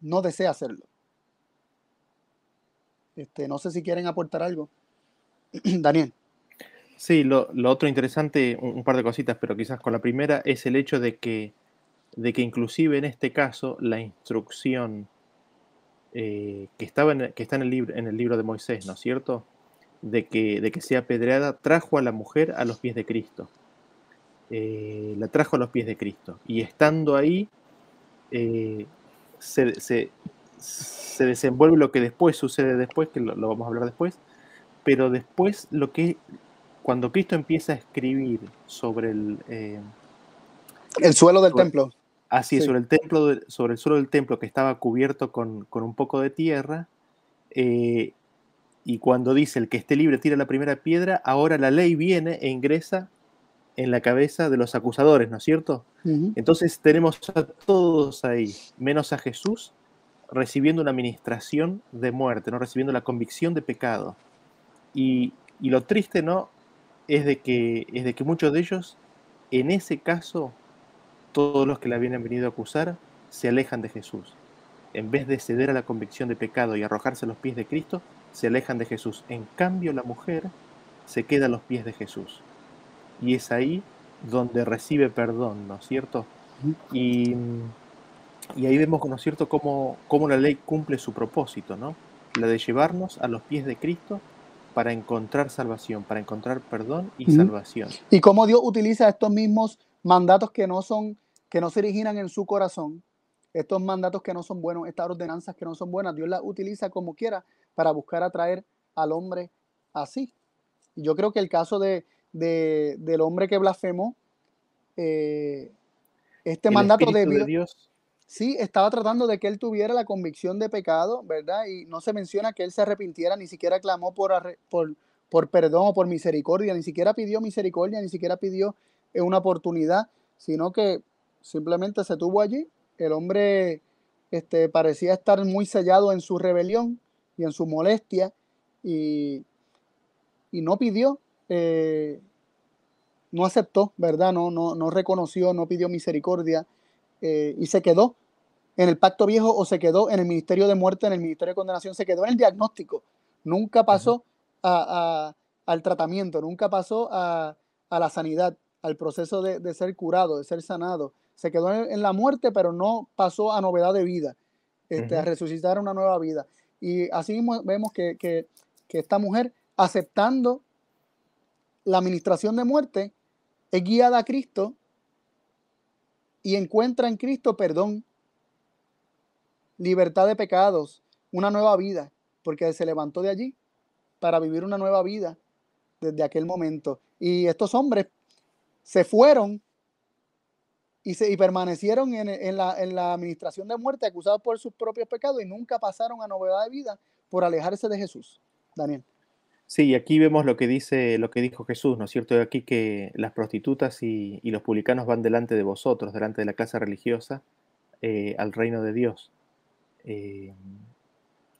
no desea hacerlo. Este, no sé si quieren aportar algo. Daniel. Sí, lo, otro interesante, un, par de cositas, pero quizás con la primera, es el hecho de que, de que inclusive en este caso la instrucción eh, que, estaba en, que está en el, libro, en el libro de Moisés, ¿no es cierto? De que, de que sea apedreada, trajo a la mujer a los pies de Cristo. Eh, la trajo a los pies de Cristo. Y estando ahí, eh, se desenvuelve lo que después sucede después, que lo, vamos a hablar después, pero después lo que cuando Cristo empieza a escribir sobre el eh, el suelo del templo, así sobre el templo, sobre el suelo del templo que estaba cubierto con, un poco de tierra, eh, y cuando dice el que esté libre tira la primera piedra, ahora la ley viene e ingresa en la cabeza de los acusadores, ¿no es cierto? Entonces tenemos a todos ahí, menos a Jesús, recibiendo una administración de muerte, ¿no? recibiendo la convicción de pecado. Y, lo triste ¿no? es, de que, es de que muchos de ellos, en ese caso, todos los que le habían venido a acusar, se alejan de Jesús. En vez de ceder a la convicción de pecado y arrojarse a los pies de Cristo, se alejan de Jesús. En cambio, la mujer se queda a los pies de Jesús. Y es ahí donde recibe perdón, ¿no es cierto? Y y ahí vemos, ¿no es cierto?, cómo, cómo, la ley cumple su propósito, ¿no? La de llevarnos a los pies de Cristo para encontrar salvación, para encontrar perdón y salvación. Y cómo Dios utiliza estos mismos mandatos que no son, que no se originan en su corazón, estos mandatos que no son buenos, estas ordenanzas que no son buenas, Dios las utiliza como quiera para buscar atraer al hombre así. Y yo creo que el caso de, del hombre que blasfemó, eh, este mandato de, de Dios Sí, estaba tratando de que él tuviera la convicción de pecado, ¿verdad? Y no se menciona que él se arrepintiera, ni siquiera clamó por, por, por perdón o por misericordia, ni siquiera pidió misericordia, ni siquiera pidió eh, una oportunidad, sino que simplemente se tuvo allí. El hombre este, parecía estar muy sellado en su rebelión y en su molestia y, y no pidió, eh, no aceptó, ¿verdad? No, no, no reconoció, no pidió misericordia eh, y se quedó en el pacto viejo o se quedó en el ministerio de muerte, en el ministerio de condenación, se quedó en el diagnóstico. Nunca pasó al tratamiento, nunca pasó a, la sanidad, al proceso de, ser curado, de ser sanado. Se quedó en, la muerte, pero no pasó a novedad de vida, este, a resucitar una nueva vida. Y así mismo vemos que, que esta mujer, aceptando la administración de muerte, es guiada a Cristo y encuentra en Cristo perdón, libertad de pecados, una nueva vida, porque se levantó de allí para vivir una nueva vida desde aquel momento. Y estos hombres se fueron y, se, y permanecieron en, la, en la administración de muerte acusados por sus propios pecados y nunca pasaron a novedad de vida por alejarse de Jesús. Daniel. Sí, aquí vemos lo que dice, lo que dijo Jesús, ¿no es cierto? Aquí que las prostitutas y, los publicanos van delante de vosotros, delante de la clase religiosa, eh, al reino de Dios. Eh,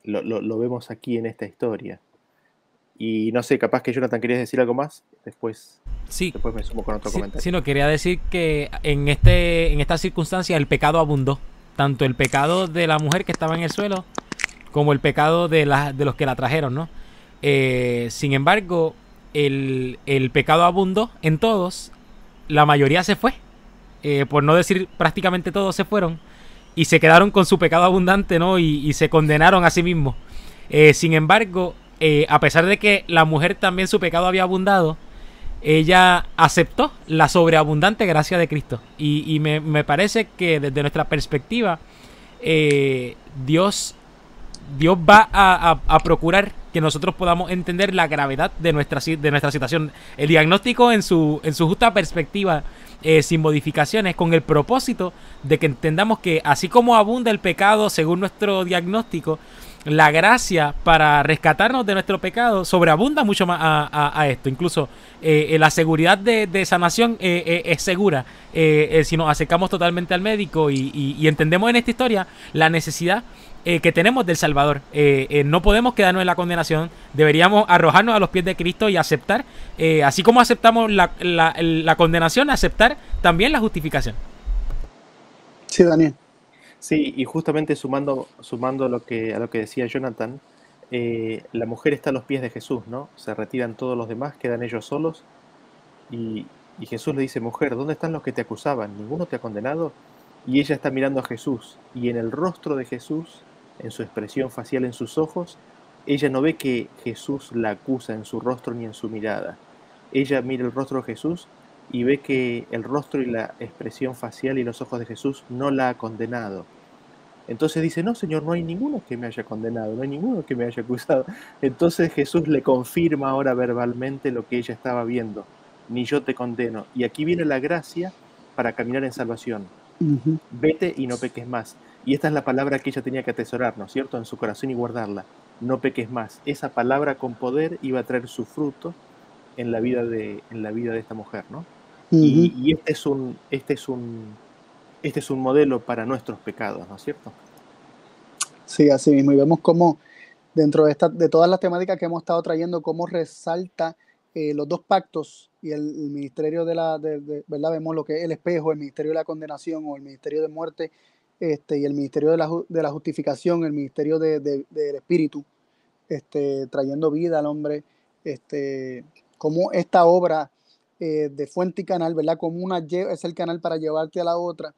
lo, vemos aquí en esta historia. Y no sé, capaz que Jonathan querías decir algo más, después, sí, después me sumo con otro comentario. Sí, no, quería decir que en, este, en esta circunstancia el pecado abundó. Tanto el pecado de la mujer que estaba en el suelo, como el pecado de, la, de los que la trajeron, ¿no? Eh, sin embargo, el, pecado abundó en todos. La mayoría se fue. Eh, por no decir prácticamente todos se fueron. Y se quedaron con su pecado abundante, ¿no? Y, se condenaron a sí mismos. Eh, sin embargo, a pesar de que la mujer también su pecado había abundado, ella aceptó la sobreabundante gracia de Cristo. Y, me, parece que desde nuestra perspectiva, Dios, Dios va a procurar que nosotros podamos entender la gravedad de nuestra, de nuestra situación. El diagnóstico en su, en su justa perspectiva, eh, sin modificaciones, con el propósito de que entendamos que así como abunda el pecado según nuestro diagnóstico, la gracia para rescatarnos de nuestro pecado sobreabunda mucho más a, esto. Incluso eh, la seguridad de, sanación eh, es segura si nos acercamos totalmente al médico y entendemos en esta historia la necesidad eh, que tenemos del Salvador. Eh, eh, no podemos quedarnos en la condenación, deberíamos arrojarnos a los pies de Cristo y aceptar, así como aceptamos la, la, condenación, aceptar también la justificación. Sí, Daniel. Sí, y justamente sumando, sumando lo que, a lo que decía Jonathan, la mujer está a los pies de Jesús, ¿no? Se retiran todos los demás, quedan ellos solos, y, y Jesús le dice, mujer, ¿dónde están los que te acusaban? ¿Ninguno te ha condenado? Y ella está mirando a Jesús, y en el rostro de Jesús en su expresión facial, en sus ojos, ella no ve que Jesús la acusa en su rostro ni en su mirada. Ella mira el rostro de Jesús y ve que el rostro y la expresión facial y los ojos de Jesús no la ha condenado. Entonces dice, no, Señor, no hay ninguno que me haya condenado, no hay ninguno que me haya acusado. Entonces Jesús le confirma ahora verbalmente lo que ella estaba viendo, ni yo te condeno. Y aquí viene la gracia para caminar en salvación. Vete y no peques más. Y esta es la palabra que ella tenía que atesorar, ¿no es cierto?, en su corazón y guardarla. No peques más. Esa palabra con poder iba a traer su fruto en la vida de, en la vida de esta mujer, ¿no? y, este es un, este es un, este es un modelo para nuestros pecados, ¿no es cierto? Sí, así mismo. Y vemos cómo dentro de, esta, de todas las temáticas que hemos estado trayendo, cómo resalta eh, los dos pactos y el, ministerio de la, de, ¿verdad? Vemos lo que es el espejo, el ministerio de la condenación o el ministerio de muerte este, y el ministerio de la, de la justificación, el ministerio de, del espíritu, este, trayendo vida al hombre, este, como esta obra eh, de fuente y canal, ¿verdad? Como una es el canal para llevarte a la otra,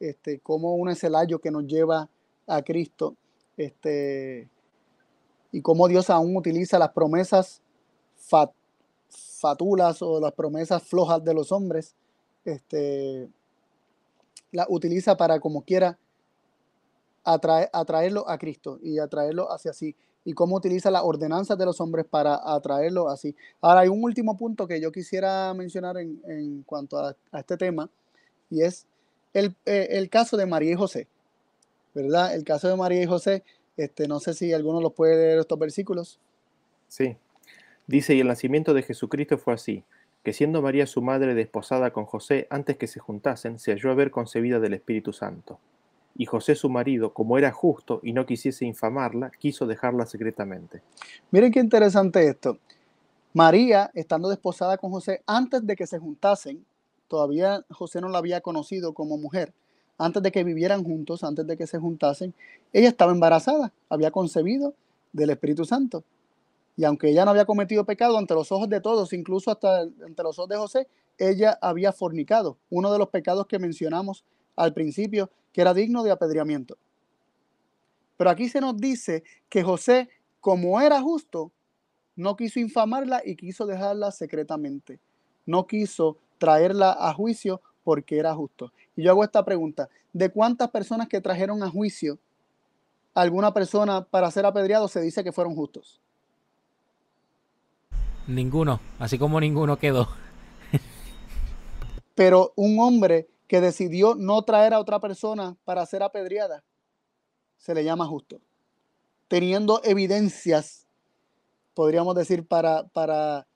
este, como un es el ayo que nos lleva a Cristo, este, y cómo Dios aún utiliza las promesas fatulas o las promesas flojas de los hombres, este, la utiliza para como quiera atraerlo a Cristo y atraerlo hacia sí. Y cómo utiliza las ordenanzas de los hombres para atraerlo así. Ahora hay un último punto que yo quisiera mencionar en, cuanto a, este tema y es el, eh, el, caso de María y José. ¿Verdad? El caso de María y José, este, no sé si alguno los puede leer estos versículos. Sí. Dice, y el nacimiento de Jesucristo fue así que siendo María su madre desposada con José antes que se juntasen, se halló a ver concebida del Espíritu Santo. Y José su marido, como era justo y no quisiese infamarla, quiso dejarla secretamente. Miren qué interesante esto. María, estando desposada con José antes de que se juntasen, todavía José no la había conocido como mujer, antes de que vivieran juntos, antes de que se juntasen, ella estaba embarazada, había concebido del Espíritu Santo. Y aunque ella no había cometido pecado ante los ojos de todos, incluso hasta ante los ojos de José, ella había fornicado, uno de los pecados que mencionamos al principio, que era digno de apedreamiento. Pero aquí se nos dice que José, como era justo, no quiso infamarla y quiso dejarla secretamente. No quiso traerla a juicio porque era justo. Y yo hago esta pregunta, ¿de cuántas personas que trajeron a juicio alguna persona para ser apedreado se dice que fueron justos? Ninguno, así como ninguno quedó. Pero un hombre que decidió no traer a otra persona para ser apedreada, se le llama justo. Teniendo evidencias, podríamos decir, para, para,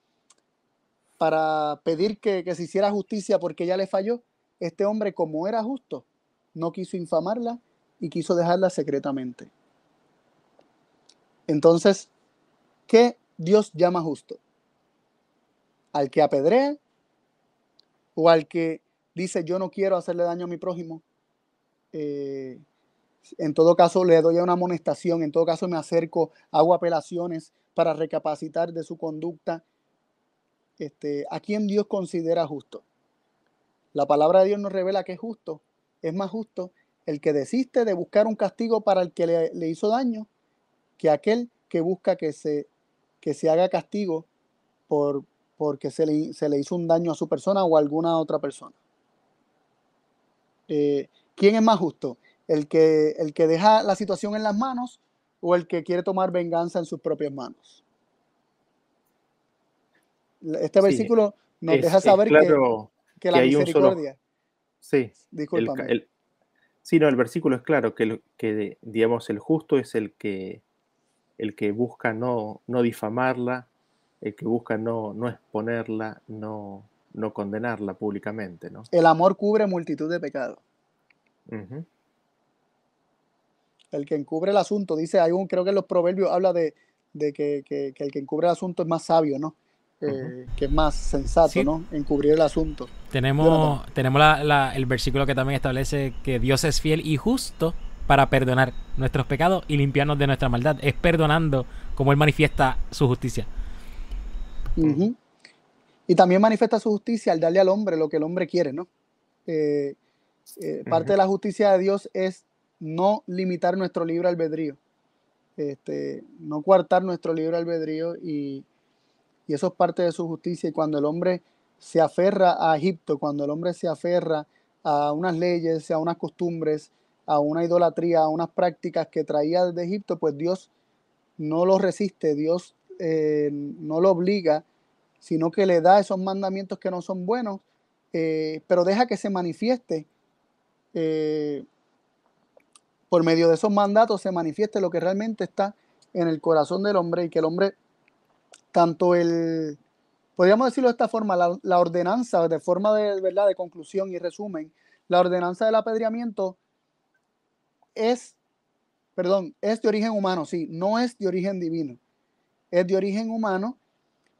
para pedir que, que se hiciera justicia porque ella le falló, este hombre, como era justo, no quiso infamarla y quiso dejarla secretamente. Entonces, ¿qué Dios llama justo? ¿Al que apedrea o al que dice yo no quiero hacerle daño a mi prójimo? Eh, en todo caso, le doy una amonestación, en todo caso me acerco, hago apelaciones para recapacitar de su conducta. Este, ¿A quién Dios considera justo? La palabra de Dios nos revela que es justo, es más justo el que desiste de buscar un castigo para el que le, hizo daño que aquel que busca que se, que se haga castigo por, porque se le, se le hizo un daño a su persona o a alguna otra persona. Eh, ¿Quién es más justo? ¿El que, ¿El que deja la situación en las manos o el que quiere tomar venganza en sus propias manos? Este versículo nos deja saber que, que la misericordia. Sí. Disculpame. El, sí, no, el versículo es claro que, que, digamos, el justo es el que, el que busca no, no difamarla, el que busca no, no exponerla, no, no condenarla públicamente. ¿no? El amor cubre multitud de pecados. El que encubre el asunto, dice, hay un, creo que en los proverbios habla de, de que, que, que, el que encubre el asunto es más sabio, ¿no? Eh, que es más sensato, ¿no? Encubrir el asunto. Tenemos, tenemos el versículo que también establece que Dios es fiel y justo para perdonar nuestros pecados y limpiarnos de nuestra maldad. Es perdonando como Él manifiesta su justicia. Y también manifiesta su justicia al darle al hombre lo que el hombre quiere, ¿no? Eh, eh, parte de la justicia de Dios es no limitar nuestro libre albedrío, este, no coartar nuestro libre albedrío y, y eso es parte de su justicia. Y cuando el hombre se aferra a Egipto, cuando el hombre se aferra a unas leyes, a unas costumbres, a una idolatría, a unas prácticas que traía de Egipto, pues Dios no lo resiste, Dios eh, no lo obliga, sino que le da esos mandamientos que no son buenos, eh, pero deja que se manifieste. Eh, por medio de esos mandatos se manifieste lo que realmente está en el corazón del hombre y que el hombre tanto el, podríamos decirlo de esta forma, la, ordenanza, de forma de, ¿verdad? de conclusión y resumen, la ordenanza del apedreamiento es, perdón, es de origen humano, sí, no es de origen divino, es de origen humano,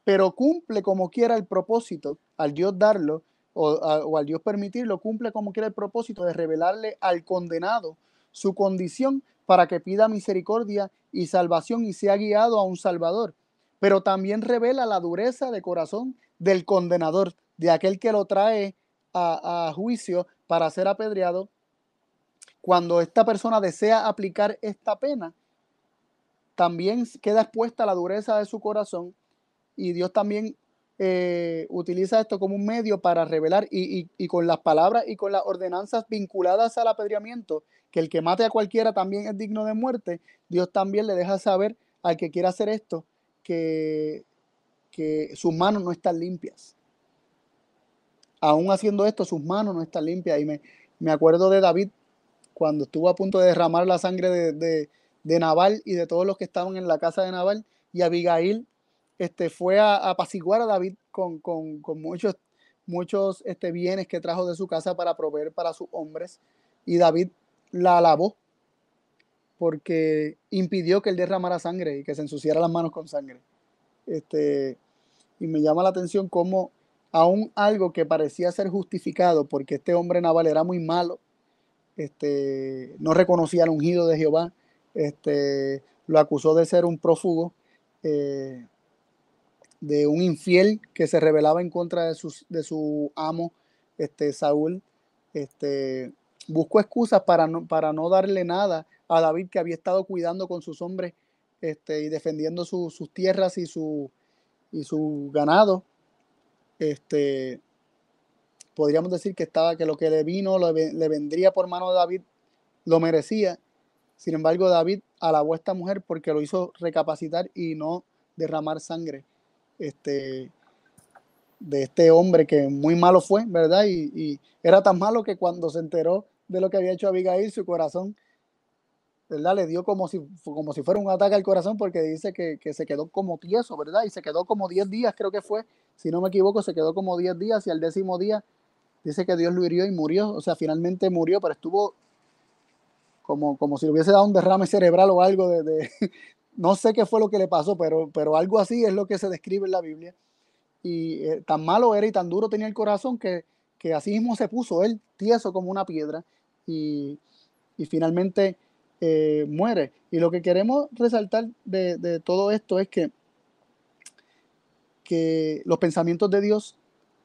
pero cumple como quiera el propósito, al Dios darlo o, al Dios permitirlo, cumple como quiera el propósito de revelarle al condenado su condición para que pida misericordia y salvación y sea guiado a un Salvador pero también revela la dureza de corazón del condenador, de aquel que lo trae a, juicio para ser apedreado. Cuando esta persona desea aplicar esta pena, también queda expuesta la dureza de su corazón y Dios también eh, utiliza esto como un medio para revelar y, con las palabras y con las ordenanzas vinculadas al apedreamiento, que el que mate a cualquiera también es digno de muerte, Dios también le deja saber al que quiera hacer esto que, sus manos no están limpias. Aún haciendo esto, sus manos no están limpias. Y me, me acuerdo de David cuando estuvo a punto de derramar la sangre de, de, Nabal y de todos los que estaban en la casa de Nabal. Y Abigail este, fue a, apaciguar a David con, con, con muchos, muchos este, bienes que trajo de su casa para proveer para sus hombres. Y David la alabó porque impidió que él derramara sangre y que se ensuciara las manos con sangre. Este, y me llama la atención cómo aún algo que parecía ser justificado porque este hombre naval era muy malo, este, no reconocía al ungido de Jehová, este, lo acusó de ser un prófugo, eh, de un infiel que se rebelaba en contra de, de su amo, este, Saúl. Este, buscó excusas para no, para no darle nada a David que había estado cuidando con sus hombres este, y defendiendo sus tierras y su, y su ganado. Este, podríamos decir que estaba que lo que le vino le, vendría por mano de David lo merecía. Sin embargo, David alabó a esta mujer porque lo hizo recapacitar y no derramar sangre este, de este hombre que muy malo fue, ¿verdad? Y, era tan malo que cuando se enteró de lo que había hecho Abigail, su corazón ¿verdad? Le dio como si, como si fuera un ataque al corazón porque dice que, se quedó como tieso, ¿verdad? Y se quedó como 10 días, creo que fue, si no me equivoco, se quedó como 10 días y al décimo día dice que Dios lo hirió y murió, o sea, finalmente murió, pero estuvo como, como si le hubiese dado un derrame cerebral o algo de, no sé qué fue lo que le pasó, pero, pero algo así es lo que se describe en la Biblia. Y eh, tan malo era y tan duro tenía el corazón que, que así mismo se puso él, tieso como una piedra. Y, y finalmente eh, muere. Y lo que queremos resaltar de, todo esto es que, que los pensamientos de Dios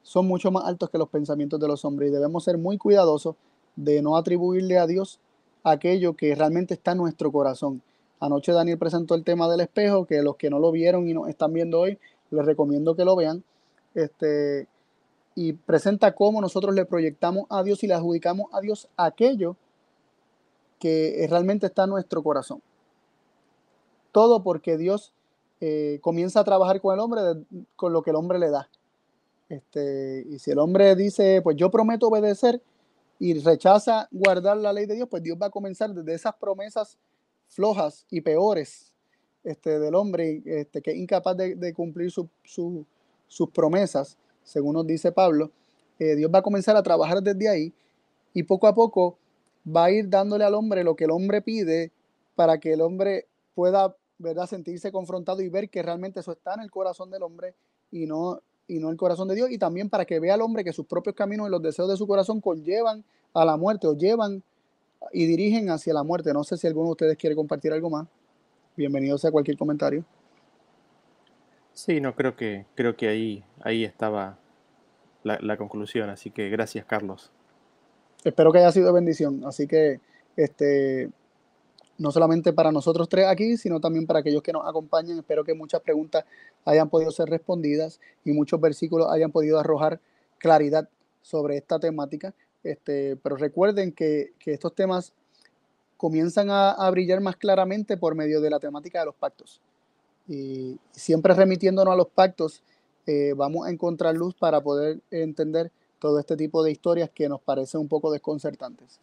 son mucho más altos que los pensamientos de los hombres y debemos ser muy cuidadosos de no atribuirle a Dios aquello que realmente está en nuestro corazón. Anoche Daniel presentó el tema del espejo, que los que no lo vieron y no están viendo hoy, les recomiendo que lo vean. Este, y presenta cómo nosotros le proyectamos a Dios y le adjudicamos a Dios aquello que realmente está en nuestro corazón. Todo porque Dios eh, comienza a trabajar con el hombre con lo que el hombre le da. Este, y si el hombre dice, pues yo prometo obedecer y rechaza guardar la ley de Dios, pues Dios va a comenzar desde esas promesas flojas y peores este, del hombre, este, que es incapaz de, cumplir sus promesas, según nos dice Pablo, eh, Dios va a comenzar a trabajar desde ahí y poco a poco va a ir dándole al hombre lo que el hombre pide para que el hombre pueda ¿verdad? sentirse confrontado y ver que realmente eso está en el corazón del hombre y no, y no el corazón de Dios. Y también para que vea al hombre que sus propios caminos y los deseos de su corazón conllevan a la muerte o llevan y dirigen hacia la muerte. No sé si alguno de ustedes quiere compartir algo más. Bienvenido sea cualquier comentario. Sí, no, creo que, creo que ahí, ahí estaba la, la conclusión. Así que gracias, Carlos espero que haya sido bendición. Así que, este, no solamente para nosotros tres aquí, sino también para aquellos que nos acompañan. Espero que muchas preguntas hayan podido ser respondidas y muchos versículos hayan podido arrojar claridad sobre esta temática. Este, pero recuerden que, estos temas comienzan a, brillar más claramente por medio de la temática de los pactos. Y siempre remitiéndonos a los pactos, eh, vamos a encontrar luz para poder entender todo este tipo de historias que nos parecen un poco desconcertantes.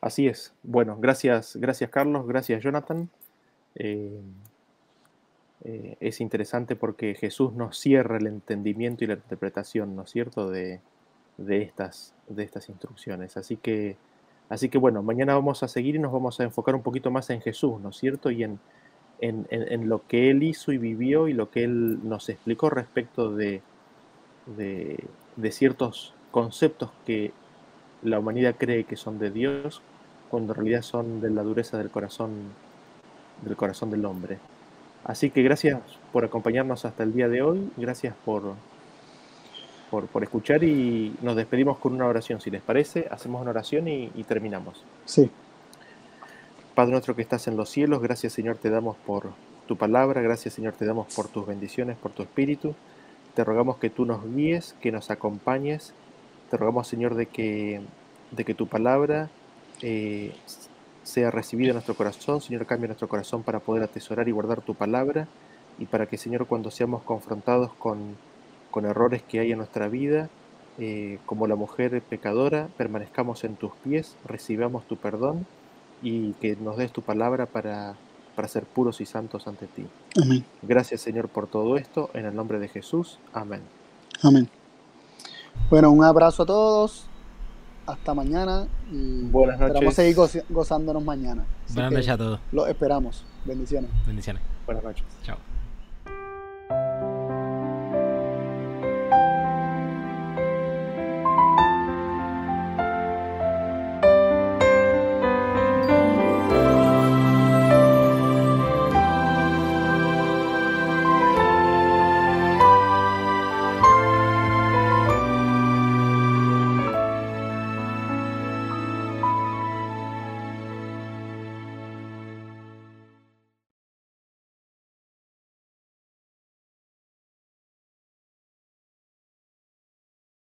Así es. Bueno, gracias, gracias Carlos, gracias Jonathan. Eh, eh, es interesante porque Jesús nos cierra el entendimiento y la interpretación, ¿no es cierto?, de, estas, de estas instrucciones. Así que, así que bueno, mañana vamos a seguir y nos vamos a enfocar un poquito más en Jesús, ¿no es cierto? Y en, en lo que Él hizo y vivió y lo que Él nos explicó respecto de, de, ciertos conceptos que la humanidad cree que son de Dios, cuando en realidad son de la dureza del corazón del corazón del hombre. Así que gracias por acompañarnos hasta el día de hoy, gracias por, por, escuchar y nos despedimos con una oración. Si les parece, hacemos una oración y, y terminamos. Sí. Padre nuestro que estás en los cielos, gracias Señor te damos por tu palabra, gracias Señor te damos por tus bendiciones, por tu espíritu. Te rogamos que tú nos guíes, que nos acompañes. Te rogamos, Señor, de que, de que tu palabra eh, sea recibida en nuestro corazón. Señor, cambie nuestro corazón para poder atesorar y guardar tu palabra. Y para que, Señor, cuando seamos confrontados con, errores que hay en nuestra vida, eh, como la mujer pecadora, permanezcamos en tus pies, recibamos tu perdón y que nos des tu palabra para para ser puros y santos ante ti. Amén. Gracias Señor por todo esto, en el nombre de Jesús. Amén. Amén. Bueno, un abrazo a todos. Hasta mañana. Y Buenas noches. Esperamos seguir gozándonos mañana. Buenas noches a todos. Los esperamos. Bendiciones. Bendiciones. Buenas noches. Chao.